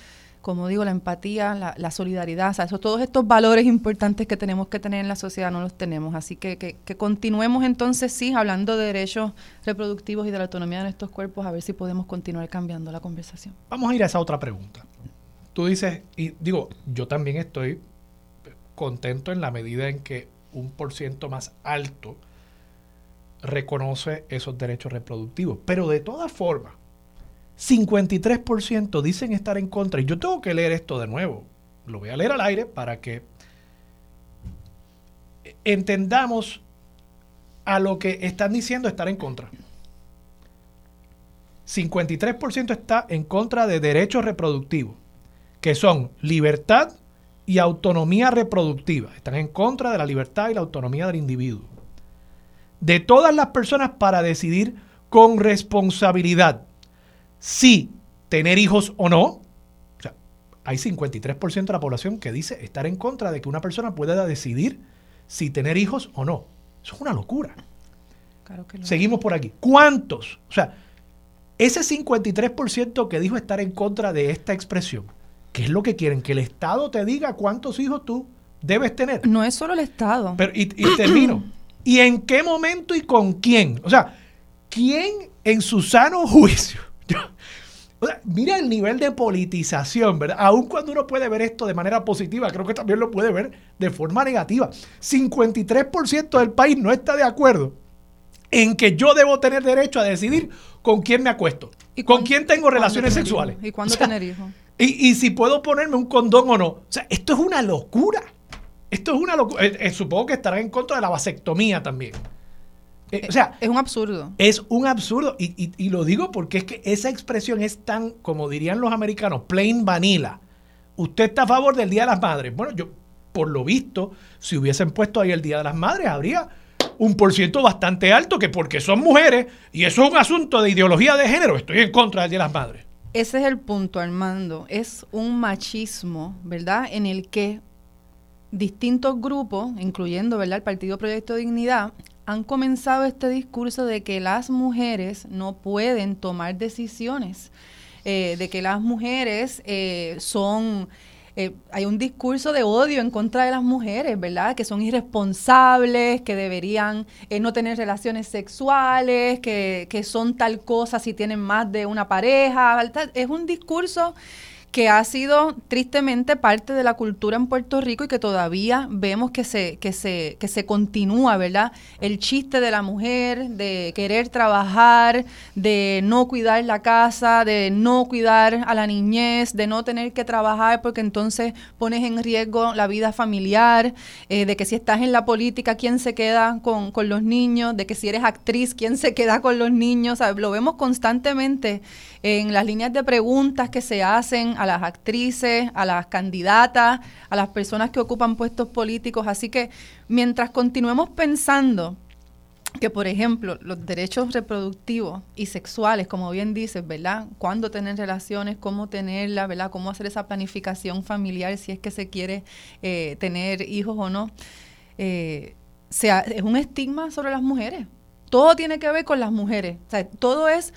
como digo, la empatía, la, solidaridad, o sea, todos estos valores importantes que tenemos que tener en la sociedad no los tenemos. Así que, que, continuemos entonces, sí, hablando de derechos reproductivos y de la autonomía de nuestros cuerpos, a ver si podemos continuar cambiando la conversación. Vamos a ir a esa otra pregunta. Tú dices, y digo, yo también estoy contento en la medida en que un por ciento más alto reconoce esos derechos reproductivos. Pero de todas formas, 53% dicen estar en contra. Y yo tengo que leer esto de nuevo. Lo voy a leer al aire para que entendamos a lo que están diciendo estar en contra. 53% está en contra de derechos reproductivos, que son libertad y autonomía reproductiva. Están en contra de la libertad y la autonomía del individuo. De todas las personas para decidir con responsabilidad si tener hijos o no. O sea, hay 53% de la población que dice estar en contra de que una persona pueda decidir si tener hijos o no. Eso es una locura. Seguimos por aquí. ¿Cuántos? O sea, ese 53% que dijo estar en contra de esta expresión, ¿qué es lo que quieren? Que el Estado te diga cuántos hijos tú debes tener. No es solo el Estado. Pero, y, y termino. (clears throat) ¿Y en qué momento y con quién? O sea, ¿quién en su sano juicio (laughs) mira el nivel de politización, ¿verdad? Aun cuando uno puede ver esto de manera positiva, creo que también lo puede ver de forma negativa. 53% del país no está de acuerdo en que yo debo tener derecho a decidir con quién me acuesto, ¿Y con quién tengo relaciones sexuales. ¿Y cuándo tener hijos? Y, si puedo ponerme un condón o no. O sea, esto es una locura. Esto es una locura. Eh, eh, supongo que estarán en contra de la vasectomía también. Eh, o sea, es un absurdo. Es un absurdo. Y, lo digo porque es que esa expresión es tan, como dirían los americanos, plain vanilla. Usted está a favor del Día de las Madres. Bueno, yo, por lo visto, si hubiesen puesto ahí el Día de las Madres, habría un por ciento bastante alto que porque son mujeres y eso es un asunto de ideología de género, estoy en contra del Día de las Madres. Ese es el punto, Armando. Es un machismo, ¿verdad? En el que distintos grupos, incluyendo ¿verdad? el Partido Proyecto Dignidad, han comenzado este discurso de que las mujeres no pueden tomar decisiones, eh, de que las mujeres eh, son... Eh, hay un discurso de odio en contra de las mujeres, ¿verdad? Que son irresponsables, que deberían no tener relaciones sexuales, que, que, son tal cosa si tienen más de una pareja. Es un discurso que ha sido tristemente parte de la cultura en Puerto Rico y que todavía vemos que se, que se, que se continúa, ¿verdad? El chiste de la mujer, de querer trabajar, de no cuidar la casa, de no cuidar a la niñez, de no tener que trabajar porque entonces pones en riesgo la vida familiar, eh, de que si estás en la política, ¿quién se queda con, con los niños? De que si eres actriz, ¿quién se queda con los niños? lo vemos constantemente en las líneas de preguntas que se hacen a las actrices, a las candidatas, a las personas que ocupan puestos políticos. Así que mientras continuemos pensando que, por ejemplo, los derechos reproductivos y sexuales, como bien dices, ¿verdad? Cuándo tener relaciones, cómo tenerlas, ¿verdad? Cómo hacer esa planificación familiar si es que se quiere eh, tener hijos o no. Eh, sea, es un estigma sobre las mujeres. Todo tiene que ver con las mujeres. O sea, todo es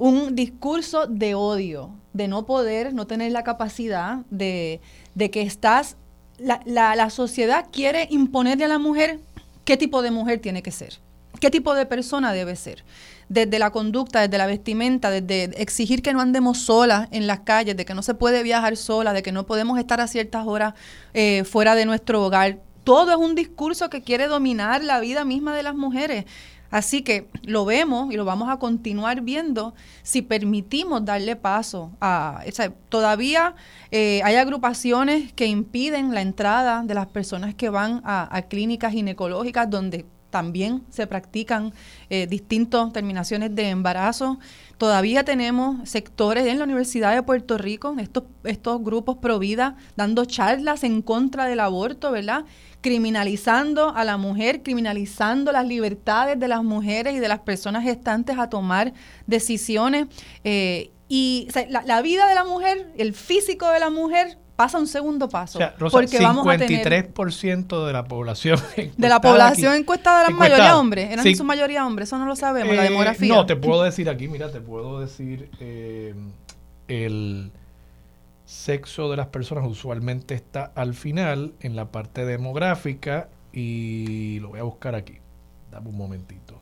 un discurso de odio, de no poder, no tener la capacidad de, de que estás, la, la, la sociedad quiere imponerle a la mujer qué tipo de mujer tiene que ser, qué tipo de persona debe ser desde la conducta, desde la vestimenta, desde exigir que no andemos solas en las calles, de que no se puede viajar sola, de que no podemos estar a ciertas horas eh, fuera de nuestro hogar. Todo es un discurso que quiere dominar la vida misma de las mujeres. Así que lo vemos y lo vamos a continuar viendo si permitimos darle paso a... todavía eh, hay agrupaciones que impiden la entrada de las personas que van a, a clínicas ginecológicas donde también se practican eh, distintas terminaciones de embarazo. Todavía tenemos sectores en la Universidad de Puerto Rico, estos, estos grupos pro vida, dando charlas en contra del aborto, ¿verdad? Criminalizando a la mujer, criminalizando las libertades de las mujeres y de las personas gestantes a tomar decisiones. Eh, y la vida de la mujer, el físico de la mujer pasa un segundo paso. porque 53% vamos a tener, de la población (laughs) de la población encuestada la mayoría hombres, eran su mayoría hombres, eso no lo sabemos, la eh, demografía. No, te puedo decir aquí, mira, te puedo decir eh, el sexo de las personas usualmente está al final en la parte demográfica y lo voy a buscar aquí. Dame un momentito.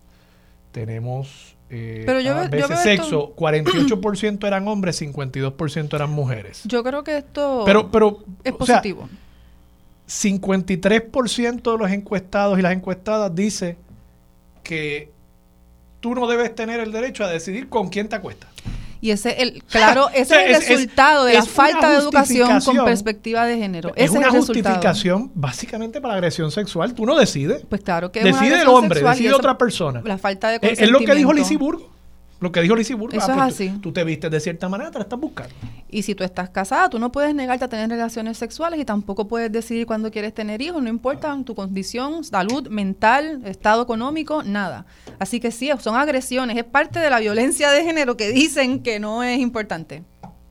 Tenemos eh, pero yo, a veces sexo, (clears throat) 48% eran hombres, 52% eran mujeres. Yo creo que esto pero, pero, es positivo. 53% de los encuestados y las encuestadas dice que tú no debes tener el derecho a decidir con quién te acuestas. Y ese el claro, (laughs) ese es el resultado de la falta de educación con perspectiva de género. Es una justificación básicamente para agresión sexual. Tú no decides. Pues claro que decide el hombre, decide otra persona. La falta de consentimiento. Es, lo que dijo Lisiburgo. Lo que dijo Lizzie Eso ah, es pues. Tú, te vistes de cierta manera, te la estás buscando. Y si tú estás casada, tú no puedes negarte a tener relaciones sexuales y tampoco puedes decidir cuándo quieres tener hijos, no importa tu condición, salud mental, estado económico, nada. Así que sí, son agresiones, es parte de la violencia de género que dicen que no es importante.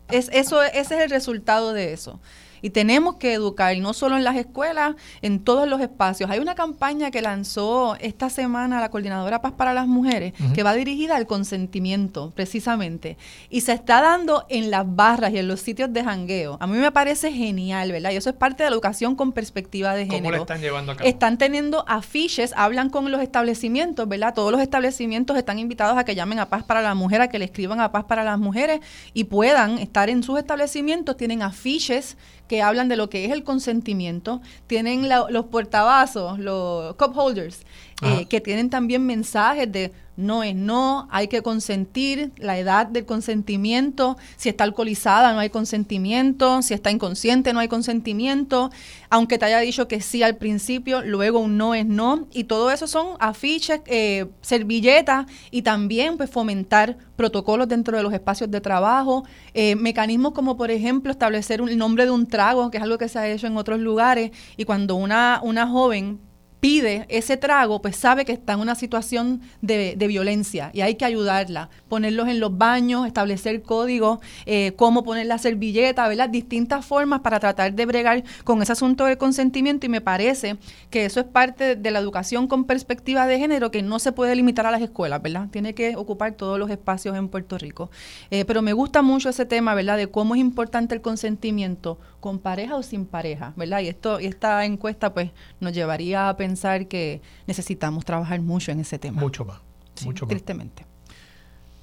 Es, eso, ese es el resultado de eso. Y tenemos que educar, y no solo en las escuelas, en todos los espacios. Hay una campaña que lanzó esta semana la Coordinadora Paz para las Mujeres, que va dirigida al consentimiento, precisamente. Y se está dando en las barras y en los sitios de jangueo. A mí me parece genial, ¿verdad? Y eso es parte de la educación con perspectiva de género. ¿Cómo lo están llevando a cabo? Están teniendo afiches, hablan con los establecimientos, ¿verdad? Todos los establecimientos están invitados a que llamen a Paz para la Mujer, a que le escriban a Paz para las Mujeres y puedan estar en sus establecimientos, tienen afiches que hablan de lo que es el consentimiento, tienen los portavasos, los cup holders, eh, que tienen también mensajes de no es no, hay que consentir, la edad del consentimiento, si está alcoholizada no hay consentimiento, si está inconsciente no hay consentimiento, aunque te haya dicho que sí al principio, luego un no es no, y todo eso son afiches, eh, servilletas y también pues fomentar protocolos dentro de los espacios de trabajo, eh, mecanismos como por ejemplo establecer un, el nombre de un trago, que es algo que se ha hecho en otros lugares, y cuando una, una joven pide ese trago, pues sabe que está en una situación de, violencia y hay que ayudarla, ponerlos en los baños, establecer códigos, eh, cómo poner la servilleta, ¿verdad? Distintas formas para tratar de bregar con ese asunto del consentimiento y me parece que eso es parte de la educación con perspectiva de género que no se puede limitar a las escuelas, ¿verdad? Tiene que ocupar todos los espacios en Puerto Rico. Eh, pero me gusta mucho ese tema, ¿verdad? De cómo es importante el consentimiento con pareja o sin pareja, ¿verdad? Y esto, y esta encuesta pues nos llevaría a pensar que necesitamos trabajar mucho en ese tema. Mucho más, mucho más. Tristemente.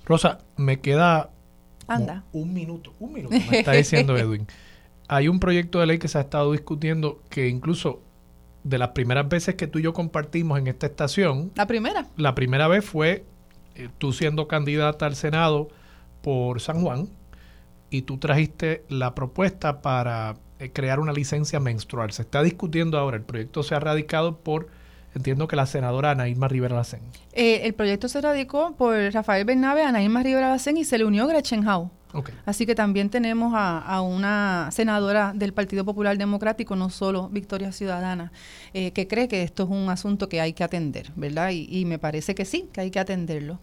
Rosa, me queda Anda. un minuto, un minuto, me está diciendo (laughs) Edwin. Hay un proyecto de ley que se ha estado discutiendo que incluso de las primeras veces que tú y yo compartimos en esta estación. La primera. La primera vez fue eh, tú siendo candidata al Senado por San Juan y tú trajiste la propuesta para eh, crear una licencia menstrual. Se está discutiendo ahora, el proyecto se ha radicado por, entiendo que la senadora Anaíma Rivera Lacén. Eh, el proyecto se radicó por Rafael Bernabe, Anaíma Rivera Lacén y se le unió Gretchen Howe. Así que también tenemos a, una senadora del Partido Popular Democrático, no solo Victoria Ciudadana, eh, que cree que esto es un asunto que hay que atender, ¿verdad? Y, y me parece que sí, que hay que atenderlo.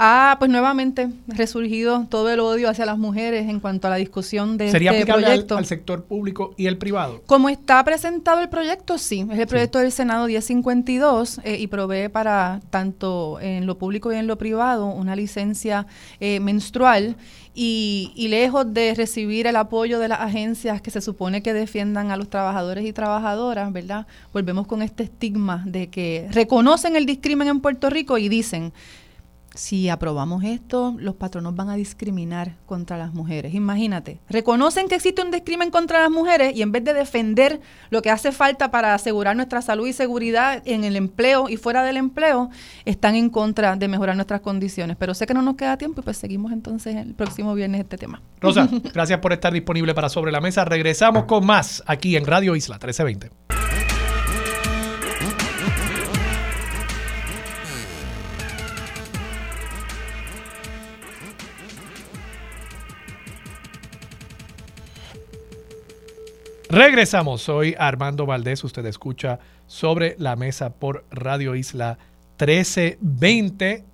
Ha pues nuevamente resurgido todo el odio hacia las mujeres en cuanto a la discusión de ¿Sería este aplicable proyecto. Al, sector público y el privado? Como está presentado el proyecto, sí. Es el proyecto del Senado 1052 eh, y provee para tanto en lo público y en lo privado una licencia eh, menstrual y, y, lejos de recibir el apoyo de las agencias que se supone que defiendan a los trabajadores y trabajadoras, ¿verdad? Volvemos con este estigma de que reconocen el discrimen en Puerto Rico y dicen, si aprobamos esto, los patronos van a discriminar contra las mujeres. Imagínate, reconocen que existe un discrimen contra las mujeres y en vez de defender lo que hace falta para asegurar nuestra salud y seguridad en el empleo y fuera del empleo, están en contra de mejorar nuestras condiciones. Pero sé que no nos queda tiempo y pues seguimos entonces el próximo viernes este tema. Rosa, (laughs) gracias por estar disponible para Sobre la Mesa. Regresamos con más aquí en Radio Isla 1320. Regresamos, soy Armando Valdés, usted escucha sobre la mesa por Radio Isla 1320.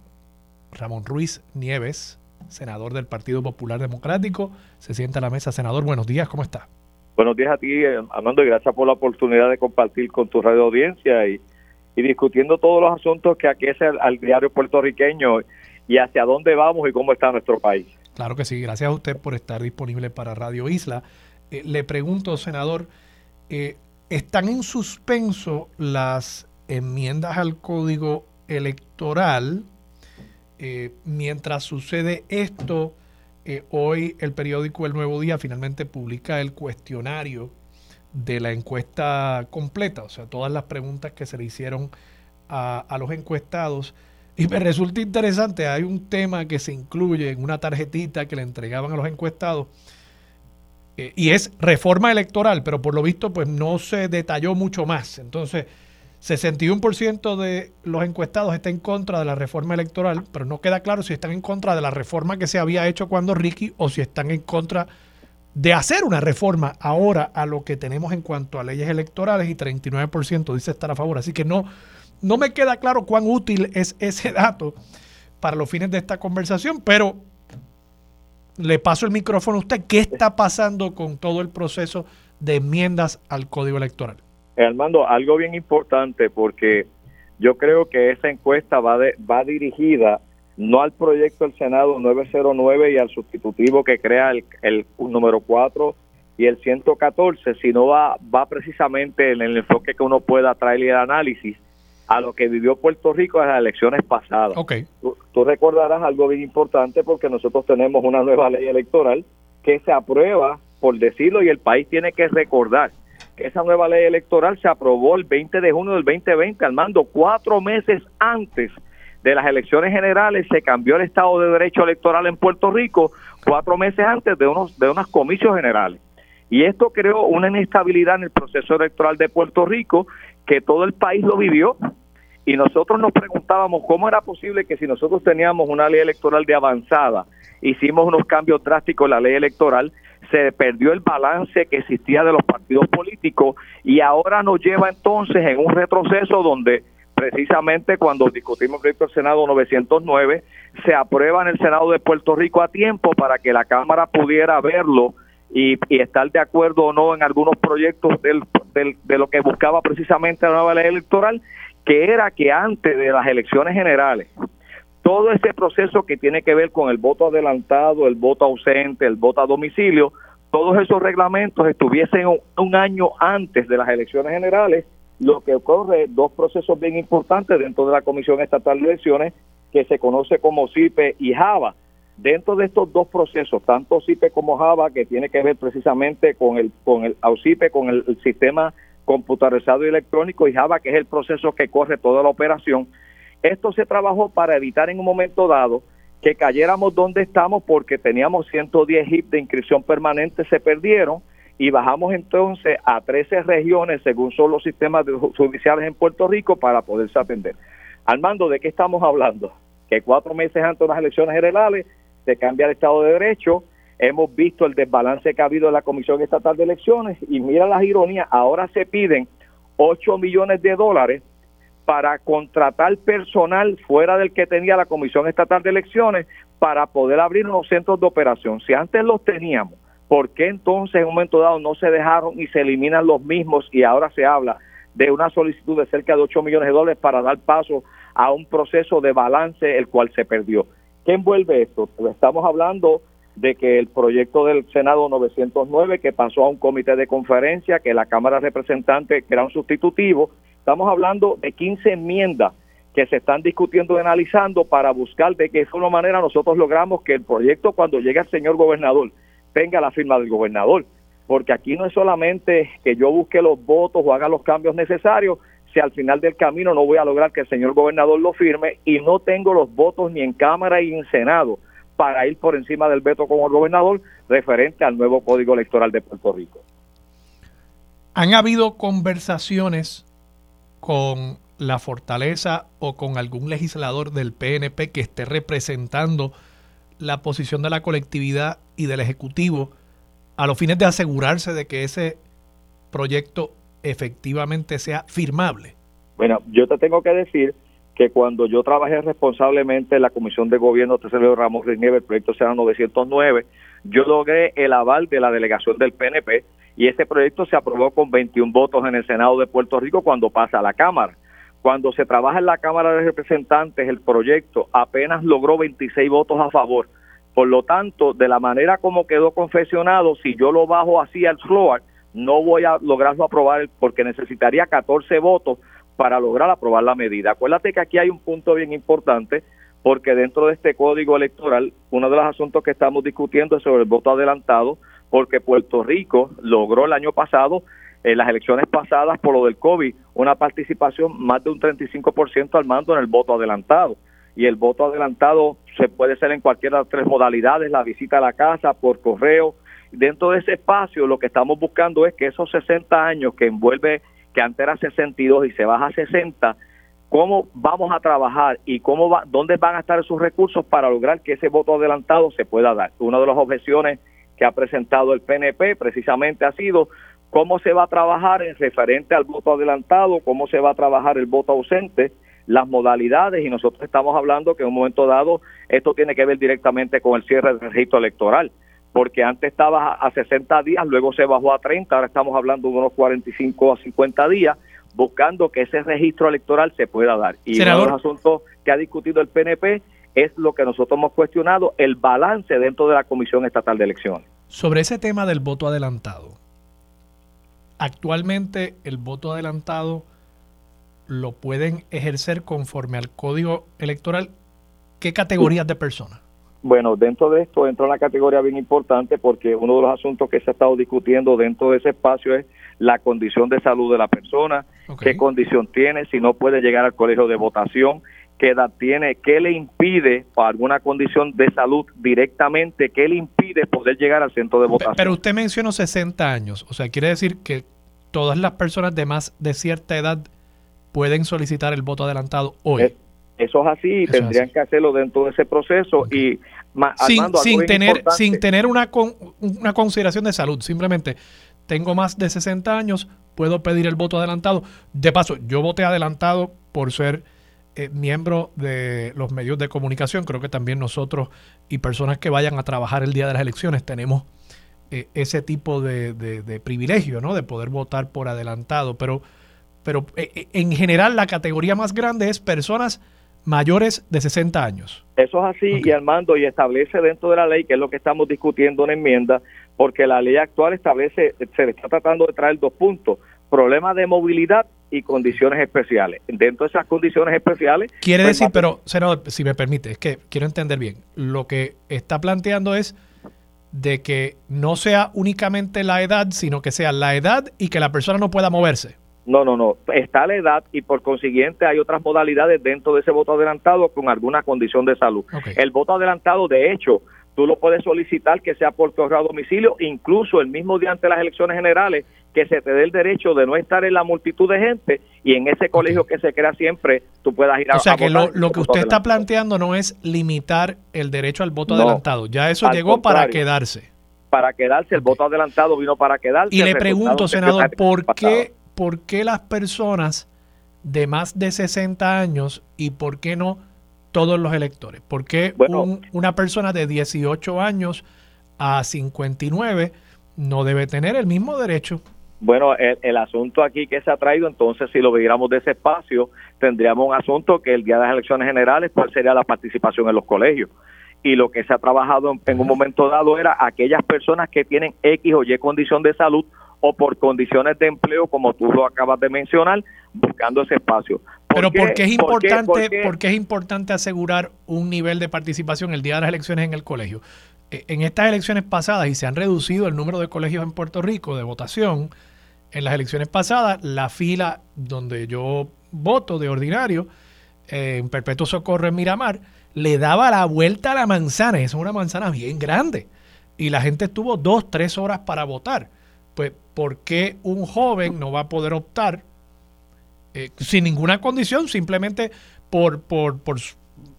Ramón Ruiz Nieves, senador del Partido Popular Democrático, se sienta a la mesa. Senador, buenos días, ¿cómo está? Buenos días a ti, Armando, y gracias por la oportunidad de compartir con tu radio audiencia y, y discutiendo todos los asuntos que aquecen al, al diario puertorriqueño y hacia dónde vamos y cómo está nuestro país. Claro que sí, gracias a usted por estar disponible para Radio Isla. Eh, le pregunto, senador, eh, ¿están en suspenso las enmiendas al código electoral? Eh, mientras sucede esto, hoy el periódico El Nuevo Día finalmente publica el cuestionario de la encuesta completa, o sea, todas las preguntas que se le hicieron a, a los encuestados. Y me resulta interesante, hay un tema que se incluye en una tarjetita que le entregaban a los encuestados, eh, y es reforma electoral, pero por lo visto pues no se detalló mucho más. Entonces, 61% de los encuestados está en contra de la reforma electoral, pero no queda claro si están en contra de la reforma que se había hecho cuando Ricky o si están en contra de hacer una reforma ahora a lo que tenemos en cuanto a leyes electorales y 39% dice estar a favor. Así que no, no me queda claro cuán útil es ese dato para los fines de esta conversación, pero le paso el micrófono a usted. ¿Qué está pasando con todo el proceso de enmiendas al Código Electoral? Armando, algo bien importante porque yo creo que esa encuesta va, de, va dirigida no al proyecto del Senado 909 y al sustitutivo que crea el, el número 4 y el 114, sino va, va precisamente en el enfoque que uno pueda traerle el análisis a lo que vivió Puerto Rico en las elecciones pasadas. Okay. Tú, tú, recordarás algo bien importante porque nosotros tenemos una nueva ley electoral que se aprueba, por decirlo, y el país tiene que recordar que esa nueva ley electoral se aprobó el 20 de junio del 2020, al mando cuatro meses antes de las elecciones generales, se cambió el Estado de Derecho Electoral en Puerto Rico cuatro meses antes de unos, de unos comicios generales. Y esto creó una inestabilidad en el proceso electoral de Puerto Rico que todo el país lo vivió. Y nosotros nos preguntábamos cómo era posible que si nosotros teníamos una ley electoral de avanzada, hicimos unos cambios drásticos en la ley electoral, se perdió el balance que existía de los partidos políticos y ahora nos lleva entonces en un retroceso donde precisamente cuando discutimos el proyecto del Senado 909 se aprueba en el Senado de Puerto Rico a tiempo para que la Cámara pudiera verlo y, estar de acuerdo o no en algunos proyectos del, del, de lo que buscaba precisamente la nueva ley electoral, que era que antes de las elecciones generales, todo ese proceso que tiene que ver con el voto adelantado, el voto ausente, el voto a domicilio, todos esos reglamentos estuviesen un, un año antes de las elecciones generales, lo que ocurre, dos procesos bien importantes dentro de la Comisión Estatal de Elecciones, que se conoce como CIPE y JAVA, dentro de estos dos procesos, tanto CIPE como Java, que tiene que ver precisamente con el con el AUCIPE, con el, sistema computarizado y electrónico, y Java, que es el proceso que corre toda la operación, esto se trabajó para evitar en un momento dado que cayéramos donde estamos porque teníamos 110 HIP de inscripción permanente, se perdieron y bajamos entonces a 13 regiones según son los sistemas judiciales en Puerto Rico para poderse atender. Armando, ¿de qué estamos hablando? Que cuatro meses antes de las elecciones generales se cambia el Estado de Derecho, hemos visto el desbalance que ha habido en la Comisión Estatal de Elecciones y mira las ironías, ahora se piden 8 millones de dólares para contratar personal fuera del que tenía la Comisión Estatal de Elecciones para poder abrir los centros de operación. Si antes los teníamos, ¿por qué entonces en un momento dado no se dejaron y se eliminan los mismos y ahora se habla de una solicitud de cerca de 8 millones de dólares para dar paso a un proceso de balance el cual se perdió? ¿Qué envuelve esto? Pues estamos hablando de que el proyecto del Senado 909 que pasó a un comité de conferencia, que la Cámara de Representantes, era un sustitutivo, estamos hablando de 15 enmiendas que se están discutiendo y analizando para buscar de qué forma manera nosotros logramos que el proyecto cuando llegue al señor gobernador tenga la firma del gobernador, porque aquí no es solamente que yo busque los votos o haga los cambios necesarios, si al final del camino no voy a lograr que el señor gobernador lo firme y no tengo los votos ni en Cámara ni en Senado para ir por encima del veto como el gobernador referente al nuevo Código Electoral de Puerto Rico. ¿Han habido conversaciones con la fortaleza o con algún legislador del PNP que esté representando la posición de la colectividad y del Ejecutivo a los fines de asegurarse de que ese proyecto efectivamente sea firmable? Bueno, yo te tengo que decir que cuando yo trabajé responsablemente en la Comisión de Gobierno Tercero Ramos Nieve, el proyecto será 909, yo logré el aval de la delegación del PNP y ese proyecto se aprobó con 21 votos en el Senado de Puerto Rico cuando pasa a la Cámara. Cuando se trabaja en la Cámara de Representantes, el proyecto apenas logró 26 votos a favor. Por lo tanto, de la manera como quedó confeccionado, si yo lo bajo así al floor, no voy a lograrlo aprobar porque necesitaría 14 votos para lograr aprobar la medida. Acuérdate que aquí hay un punto bien importante porque dentro de este código electoral, uno de los asuntos que estamos discutiendo es sobre el voto adelantado, porque Puerto Rico logró el año pasado, en las elecciones pasadas por lo del COVID, una participación más de un 35% al mando en el voto adelantado. Y el voto adelantado se puede hacer en cualquiera de las tres modalidades, la visita a la casa, por correo. Dentro de ese espacio lo que estamos buscando es que esos 60 años que envuelve que antes era 62 y se baja a 60, cómo vamos a trabajar y cómo va, dónde van a estar esos recursos para lograr que ese voto adelantado se pueda dar. Una de las objeciones que ha presentado el PNP precisamente ha sido cómo se va a trabajar en referente al voto adelantado, cómo se va a trabajar el voto ausente, las modalidades y nosotros estamos hablando que en un momento dado esto tiene que ver directamente con el cierre del registro electoral porque antes estaba a 60 días, luego se bajó a 30, ahora estamos hablando de unos 45 a 50 días, buscando que ese registro electoral se pueda dar. Y uno de los asuntos que ha discutido el PNP es lo que nosotros hemos cuestionado, el balance dentro de la Comisión Estatal de Elecciones. Sobre ese tema del voto adelantado, actualmente el voto adelantado lo pueden ejercer conforme al código electoral. ¿Qué categorías de personas? Bueno, dentro de esto entra una categoría bien importante porque uno de los asuntos que se ha estado discutiendo dentro de ese espacio es la condición de salud de la persona, qué condición tiene, si no puede llegar al colegio de votación, qué edad tiene, qué le impide por alguna condición de salud directamente, qué le impide poder llegar al centro de votación. Pero usted mencionó 60 años, o sea, quiere decir que todas las personas de más de cierta edad pueden solicitar el voto adelantado hoy. Eso es así y tendrían que hacerlo dentro de ese proceso y sin, tener sin tener una, una consideración de salud, simplemente tengo más de 60 años, puedo pedir el voto adelantado. De paso, yo voté adelantado por ser eh, miembro de los medios de comunicación. Creo que también nosotros y personas que vayan a trabajar el día de las elecciones tenemos eh, ese tipo de, de, privilegio, ¿no? De poder votar por adelantado. Pero, pero eh, en general la categoría más grande es personas mayores de 60 años. Eso es así y Armando y establece dentro de la ley, que es lo que estamos discutiendo en enmienda, porque la ley actual establece, se le está tratando de traer dos puntos, problemas de movilidad y condiciones especiales. Dentro de esas condiciones especiales... Quiere pues, decir, pero, senador, si me permite, es que quiero entender bien, lo que está planteando es de que no sea únicamente la edad, sino que sea la edad y que la persona no pueda moverse. No, no, no. Está la edad y por consiguiente hay otras modalidades dentro de ese voto adelantado con alguna condición de salud. El voto adelantado, de hecho, tú lo puedes solicitar que sea por correo a domicilio, incluso el mismo día ante las elecciones generales, que se te dé el derecho de no estar en la multitud de gente y en ese colegio que se crea siempre tú puedas ir a O sea que lo, que usted está planteando no es limitar el derecho al voto adelantado, ya eso llegó para quedarse. Para quedarse, el voto adelantado vino para quedarse. Y le pregunto, senador, ¿por qué por qué las personas de más de 60 años y por qué no todos los electores? ¿Por qué una persona de 18 años a 59 no debe tener el mismo derecho? Bueno, el, asunto aquí que se ha traído, entonces, si lo viéramos de ese espacio, tendríamos un asunto que el día de las elecciones generales, ¿cuál sería la participación en los colegios? Y lo que se ha trabajado en, un momento dado era aquellas personas que tienen X o Y condición de salud o por condiciones de empleo, como tú lo acabas de mencionar, buscando ese espacio. Pero ¿por qué es importante, ¿por qué es importante asegurar un nivel de participación el día de las elecciones en el colegio? Eh, en estas elecciones pasadas, y se han reducido el número de colegios en Puerto Rico de votación, en las elecciones pasadas, la fila donde yo voto de ordinario, eh, en Perpetuo Socorro en Miramar, le daba la vuelta a la manzana. Es una manzana bien grande. Y la gente estuvo dos, tres horas para votar. Pues, ¿por qué un joven no va a poder optar eh, sin ninguna condición, simplemente por, por, por,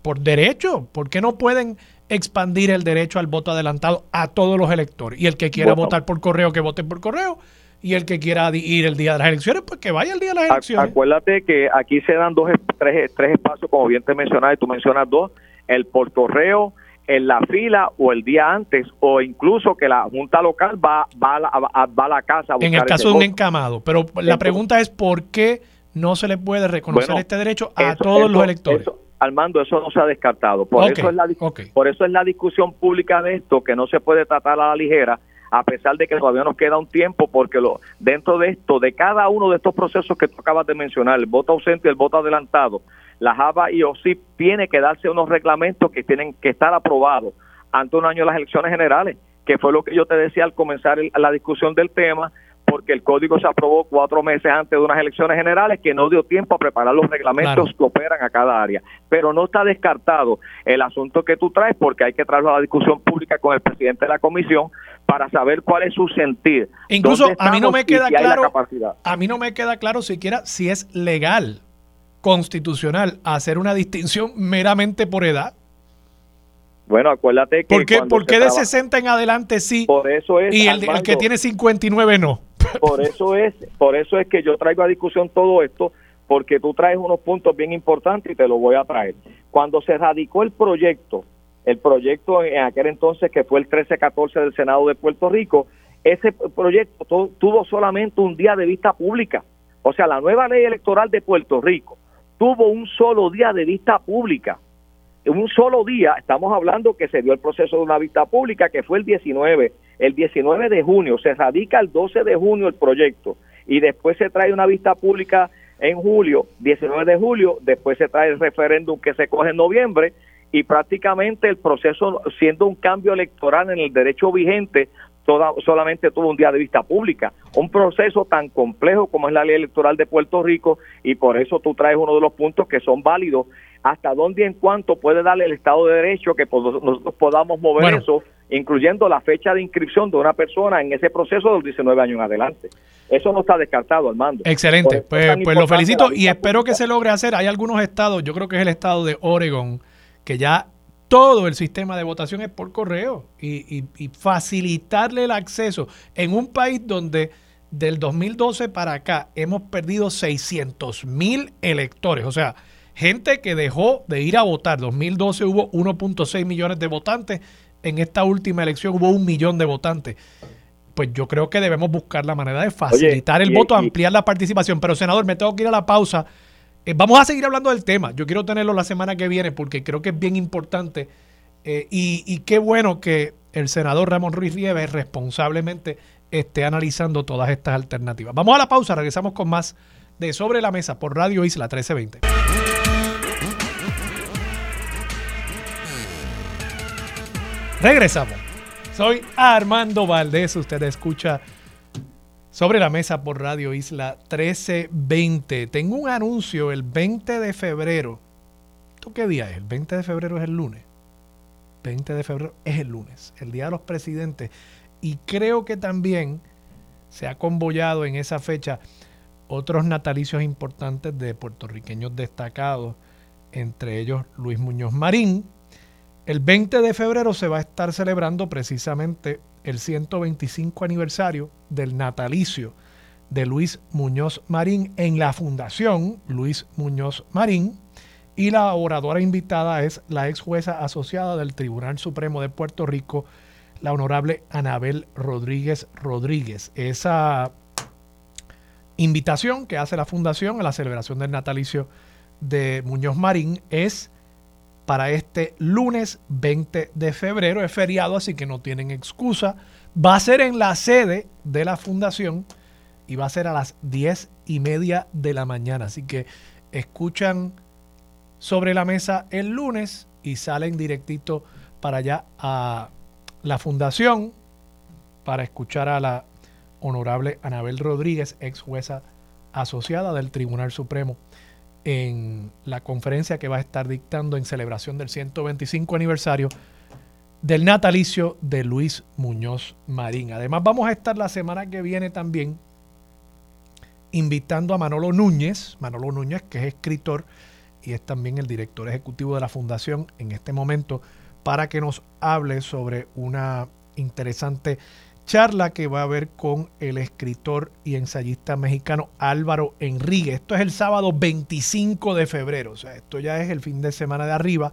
por derecho? ¿Por qué no pueden expandir el derecho al voto adelantado a todos los electores? Y el que quiera votar por correo, que vote por correo y el que quiera ir el día de las elecciones, pues que vaya el día de las elecciones. Acuérdate que aquí se dan dos, tres, tres espacios, como bien te mencionaba, y tú mencionas dos, el por correo, en la fila o el día antes, o incluso que la junta local va, va, a, la, va a la casa. en el caso de un encamado. Pero la pregunta es: ¿por qué no se le puede reconocer este derecho a todos los electores? Armando, eso no se ha descartado. Por, eso es la, por eso es la discusión pública de esto, que no se puede tratar a la ligera a pesar de que todavía nos queda un tiempo, porque lo, dentro de esto, de cada uno de estos procesos que tú acabas de mencionar, el voto ausente y el voto adelantado, la JAVA y OSIP tiene que darse unos reglamentos que tienen que estar aprobados ante un año de las elecciones generales, que fue lo que yo te decía al comenzar la discusión del tema, porque el código se aprobó cuatro meses antes de unas elecciones generales que no dio tiempo a preparar los reglamentos que operan a cada área. Pero no está descartado el asunto que tú traes porque hay que traerlo a la discusión pública con el presidente de la comisión para saber cuál es su sentir. Incluso a mí no me queda claro, a mí no me queda claro siquiera si es legal, constitucional, hacer una distinción meramente por edad. Bueno, acuérdate que. ¿Por qué, ¿por qué de 60 en adelante sí? Por eso es. Y el, el, que tiene 59 no. (laughs) Por eso es, por eso es que yo traigo a discusión todo esto, porque tú traes unos puntos bien importantes y te los voy a traer. Cuando se radicó el proyecto el proyecto en aquel entonces que fue el 1314 del Senado de Puerto Rico, ese proyecto tuvo solamente un día de vista pública. O sea, la nueva ley electoral de Puerto Rico tuvo un solo día de vista pública. Un solo día, estamos hablando que se dio el proceso de una vista pública que fue el 19, el 19 de junio, se radica el 12 de junio el proyecto y después se trae una vista pública en julio, 19 de julio, después se trae el referéndum que se coge en noviembre y prácticamente el proceso, siendo un cambio electoral en el derecho vigente, toda, solamente tuvo un día de vista pública. Un proceso tan complejo como es la ley electoral de Puerto Rico y por eso tú traes uno de los puntos que son válidos. ¿Hasta dónde y en cuánto puede darle el Estado de Derecho que nosotros podamos mover eso, incluyendo la fecha de inscripción de una persona en ese proceso de los 19 años en adelante? Eso no está descartado, Armando. Excelente. Pues, pues lo felicito y espero que se logre hacer. Hay algunos estados, yo creo que es el estado de Oregon, que ya todo el sistema de votación es por correo y, facilitarle el acceso en un país donde del 2012 para acá hemos perdido 600 mil electores, o sea, gente que dejó de ir a votar. 2012 hubo 1.6 millones de votantes, en esta última elección hubo un millón de votantes. Pues yo creo que debemos buscar la manera de facilitar el voto, ampliar la participación. Pero senador, me tengo que ir a la pausa. Eh, vamos a seguir hablando del tema. Yo quiero tenerlo la semana que viene porque creo que es bien importante. Eh, y, qué bueno que el senador Ramón Ruiz Rieves responsablemente esté analizando todas estas alternativas. Vamos a la pausa, regresamos con más de Sobre la Mesa por Radio Isla 1320. Regresamos. Soy Armando Valdés, usted escucha sobre la mesa por Radio Isla 1320. Tengo un anuncio el 20 de febrero. ¿Tú qué día es? El 20 de febrero es el lunes. 20 de febrero es el lunes, el Día de los Presidentes. Y creo que también se ha convoyado en esa fecha otros natalicios importantes de puertorriqueños destacados, entre ellos Luis Muñoz Marín. El 20 de febrero se va a estar celebrando precisamente el 125 aniversario del natalicio de Luis Muñoz Marín en la Fundación Luis Muñoz Marín. Y la oradora invitada es la ex jueza asociada del Tribunal Supremo de Puerto Rico, la honorable Anabel Rodríguez Rodríguez. Esa invitación que hace la Fundación a la celebración del natalicio de Muñoz Marín es para este lunes 20 de febrero. Es feriado, así que no tienen excusa. Va a ser en la sede de la Fundación y va a ser a las 10 y media de la mañana. Así que escuchan sobre la mesa el lunes y salen directito para allá a la Fundación para escuchar a la honorable Anabel Rodríguez, ex jueza asociada del Tribunal Supremo, en la conferencia que va a estar dictando en celebración del 125 aniversario del natalicio de Luis Muñoz Marín. Además, vamos a estar la semana que viene también invitando a Manolo Núñez, Manolo Núñez que es escritor y es también el director ejecutivo de la fundación en este momento, para que nos hable sobre una interesante charla que va a haber con el escritor y ensayista mexicano Álvaro Enrique. Esto es el sábado 25 de febrero, o sea, esto ya es el fin de semana de arriba.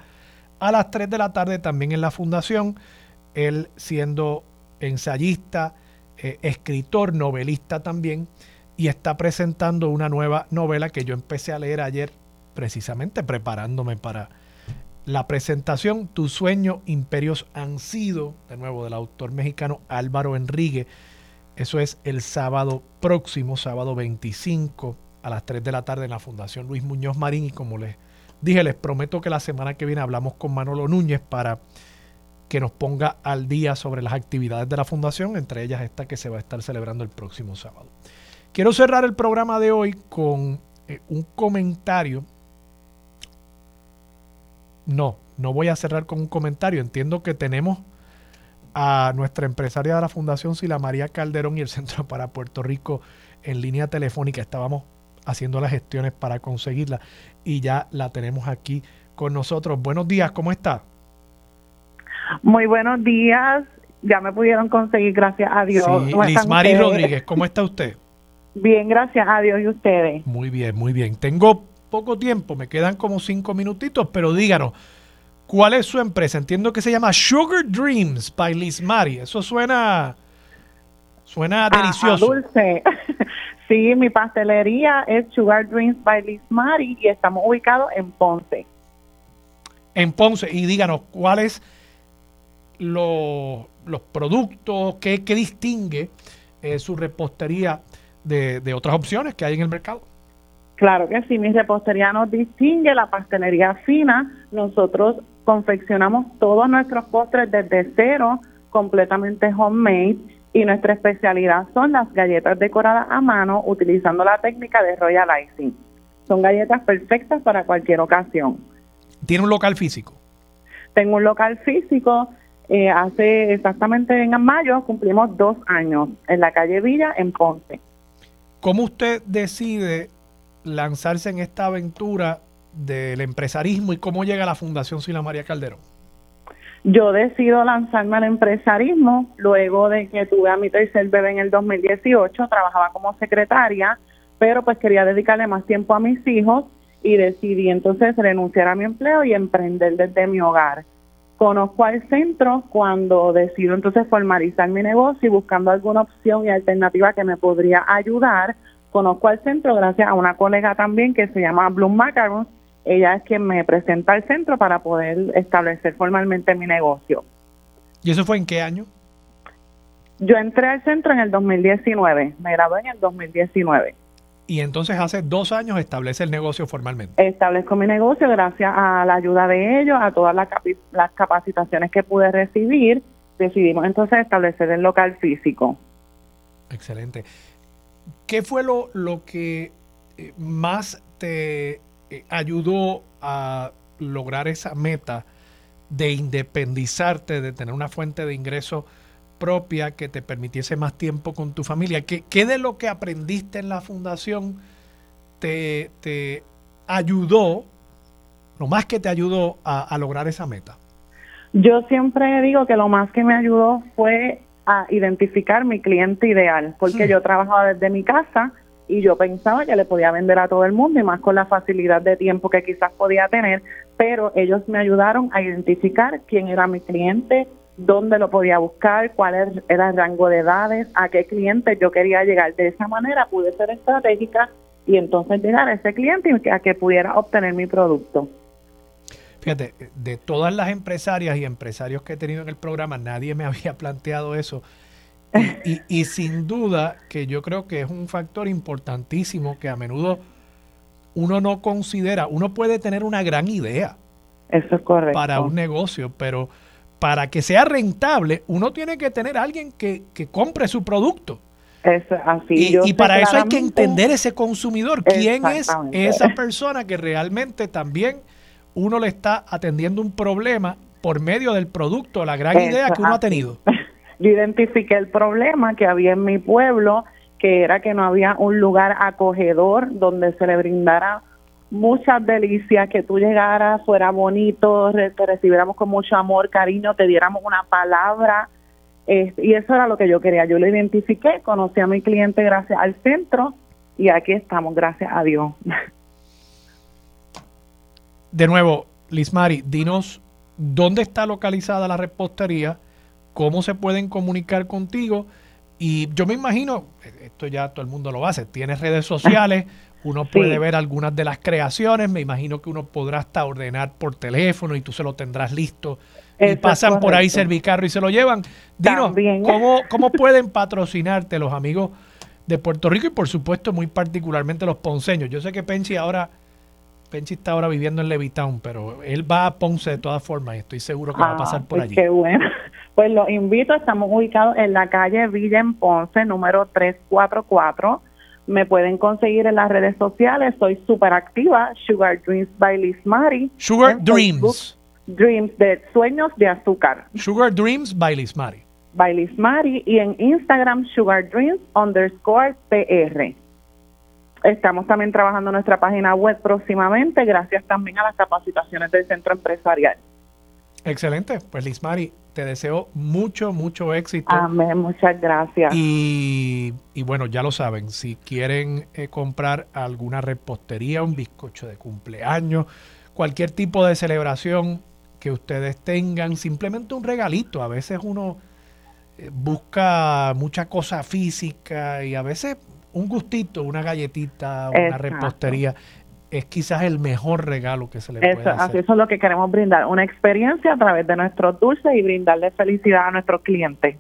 A las 3 de la tarde también en la fundación, él siendo ensayista, eh, escritor, novelista también, y está presentando una nueva novela que yo empecé a leer ayer precisamente preparándome para la presentación Tu sueño, imperios han sido, de nuevo del autor mexicano Álvaro Enrique. Eso es el sábado próximo, sábado 25 a las 3 de la tarde en la Fundación Luis Muñoz Marín. Y como les dije, les prometo que la semana que viene hablamos con Manolo Núñez para que nos ponga al día sobre las actividades de la Fundación, entre ellas esta que se va a estar celebrando el próximo sábado. Quiero cerrar el programa de hoy con eh, un comentario no, no voy a cerrar con un comentario. Entiendo que tenemos a nuestra empresaria de la Fundación Sila María Calderón y el Centro para Puerto Rico en línea telefónica. Estábamos haciendo las gestiones para conseguirla y ya la tenemos aquí con nosotros. Buenos días, ¿cómo está? Muy buenos días. Ya me pudieron conseguir, gracias a Dios. Sí, Rodríguez, ¿cómo está usted? Bien, gracias a Dios y ustedes. Muy bien, muy bien. Tengo poco tiempo, me quedan como cinco minutitos, pero díganos, ¿cuál es su empresa? Entiendo que se llama Sugar Dreams by Liz Mari. Eso suena, suena delicioso. dulce. (laughs) sí, mi pastelería es Sugar Dreams by Liz Mari y estamos ubicados en Ponce. En Ponce. Y díganos, ¿cuáles los productos, qué, distingue eh, su repostería de, de otras opciones que hay en el mercado? Claro que sí, mi repostería nos distingue, la pastelería fina. Nosotros confeccionamos todos nuestros postres desde cero, completamente homemade, y nuestra especialidad son las galletas decoradas a mano utilizando la técnica de Royal Icing. Son galletas perfectas para cualquier ocasión. ¿Tiene un local físico? Tengo un local físico. Eh, hace exactamente en mayo cumplimos dos años en la calle Villa, en Ponce. ¿Cómo usted decide lanzarse en esta aventura del empresarismo y cómo llega la Fundación Sila María Calderón? Yo decido lanzarme al empresarismo luego de que tuve a mi tercer bebé en el 2018, trabajaba como secretaria, pero pues quería dedicarle más tiempo a mis hijos y decidí entonces renunciar a mi empleo y emprender desde mi hogar. Conozco al centro cuando decido entonces formalizar mi negocio y buscando alguna opción y alternativa que me podría ayudar Conozco al centro gracias a una colega también que se llama Bloom Macaron. Ella es quien me presenta al centro para poder establecer formalmente mi negocio. ¿Y eso fue en qué año? Yo entré al centro en el 2019, me gradué en el 2019. Y entonces hace dos años establece el negocio formalmente. Establezco mi negocio gracias a la ayuda de ellos, a todas las, las capacitaciones que pude recibir. Decidimos entonces establecer el local físico. Excelente. ¿Qué fue lo, lo que eh, más te eh, ayudó a lograr esa meta de independizarte, de tener una fuente de ingreso propia que te permitiese más tiempo con tu familia? ¿Qué, qué de lo que aprendiste en la fundación te, te ayudó, lo más que te ayudó a, a lograr esa meta? Yo siempre digo que lo más que me ayudó fue a identificar mi cliente ideal, porque yo trabajaba desde mi casa y yo pensaba que le podía vender a todo el mundo y más con la facilidad de tiempo que quizás podía tener, pero ellos me ayudaron a identificar quién era mi cliente, dónde lo podía buscar, cuál era el rango de edades, a qué cliente yo quería llegar. De esa manera pude ser estratégica y entonces llegar a ese cliente y a que pudiera obtener mi producto. Fíjate, de todas las empresarias y empresarios que he tenido en el programa, nadie me (laughs) había planteado eso. Y, sin duda que yo creo que es un factor importantísimo que a menudo uno no considera. Uno puede tener una gran idea. Eso es correcto. Para un negocio, pero para que sea rentable, uno tiene que tener alguien que, compre su producto. Es así. Y, y para eso hay que entender ese consumidor. ¿Quién es esa persona que realmente también uno le está atendiendo un problema por medio del producto, la gran idea que uno ha tenido. (laughs) Yo identifiqué el problema que había en mi pueblo, que era que no había un lugar acogedor donde se le brindara muchas delicias, que tú llegaras, fuera bonito, te recibiéramos con mucho amor, cariño, te diéramos una palabra. y eso era lo que yo quería. Yo lo identifiqué, conocí a mi cliente gracias al centro y aquí estamos, gracias a Dios. (laughs) de nuevo, Lismari, dinos dónde está localizada la repostería, cómo se pueden comunicar contigo. Y yo me imagino, esto ya todo el mundo lo hace, tienes redes sociales, (laughs) uno puede ver algunas de las creaciones, me imagino que uno podrá hasta ordenar por teléfono y tú se lo tendrás listo. y pasan por ahí Servicarro y se lo llevan. Dinos, ¿cómo, (laughs) ¿cómo pueden patrocinarte los amigos de Puerto Rico y por supuesto muy particularmente los ponceños? Yo sé que Penchi ahora Penchi está ahora viviendo en Levitown, pero él va a Ponce de todas formas y estoy seguro que va a pasar por pues allí. Qué bueno. (laughs) Pues los invito, estamos ubicados en la calle Villa en Ponce, número 344. Me pueden conseguir en las redes sociales, soy súper activa, Sugar Dreams by Liz Mari. Sugar Dreams. Dreams de sueños de azúcar. Sugar Dreams by Liz Mari. By Liz Mari y en Instagram Sugar Dreams underscore PR. Estamos también trabajando nuestra página web próximamente, gracias también a las capacitaciones del centro empresarial. Excelente. Pues Lismari, te deseo mucho, mucho éxito. Amén, muchas gracias. Y, bueno, ya lo saben, si quieren eh, comprar alguna repostería, un bizcocho de cumpleaños, cualquier tipo de celebración que ustedes tengan, simplemente un regalito. A veces uno eh, busca mucha cosa física y a veces un gustito, una galletita, una repostería, es quizás el mejor regalo que se le puede hacer. Así eso es lo que queremos brindar, una experiencia a través de nuestros dulces y brindarle felicidad a nuestros clientes.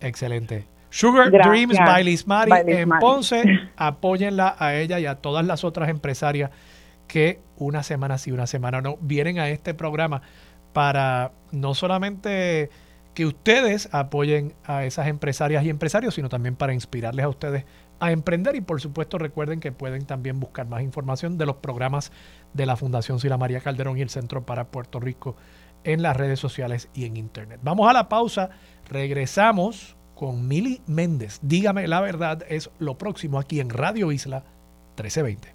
Excelente. Sugar Dreams by Liz Mari en Ponce, (laughs) apóyenla a ella y a todas las otras empresarias que una semana sí, una semana no, vienen a este programa para no solamente que ustedes apoyen a esas empresarias y empresarios, sino también para inspirarles a ustedes a emprender y por supuesto recuerden que pueden también buscar más información de los programas de la Fundación Sila María Calderón y el Centro para Puerto Rico en las redes sociales y en internet. Vamos a la pausa, regresamos con Mili Méndez. Dígame la verdad, es lo próximo aquí en Radio Isla 1320.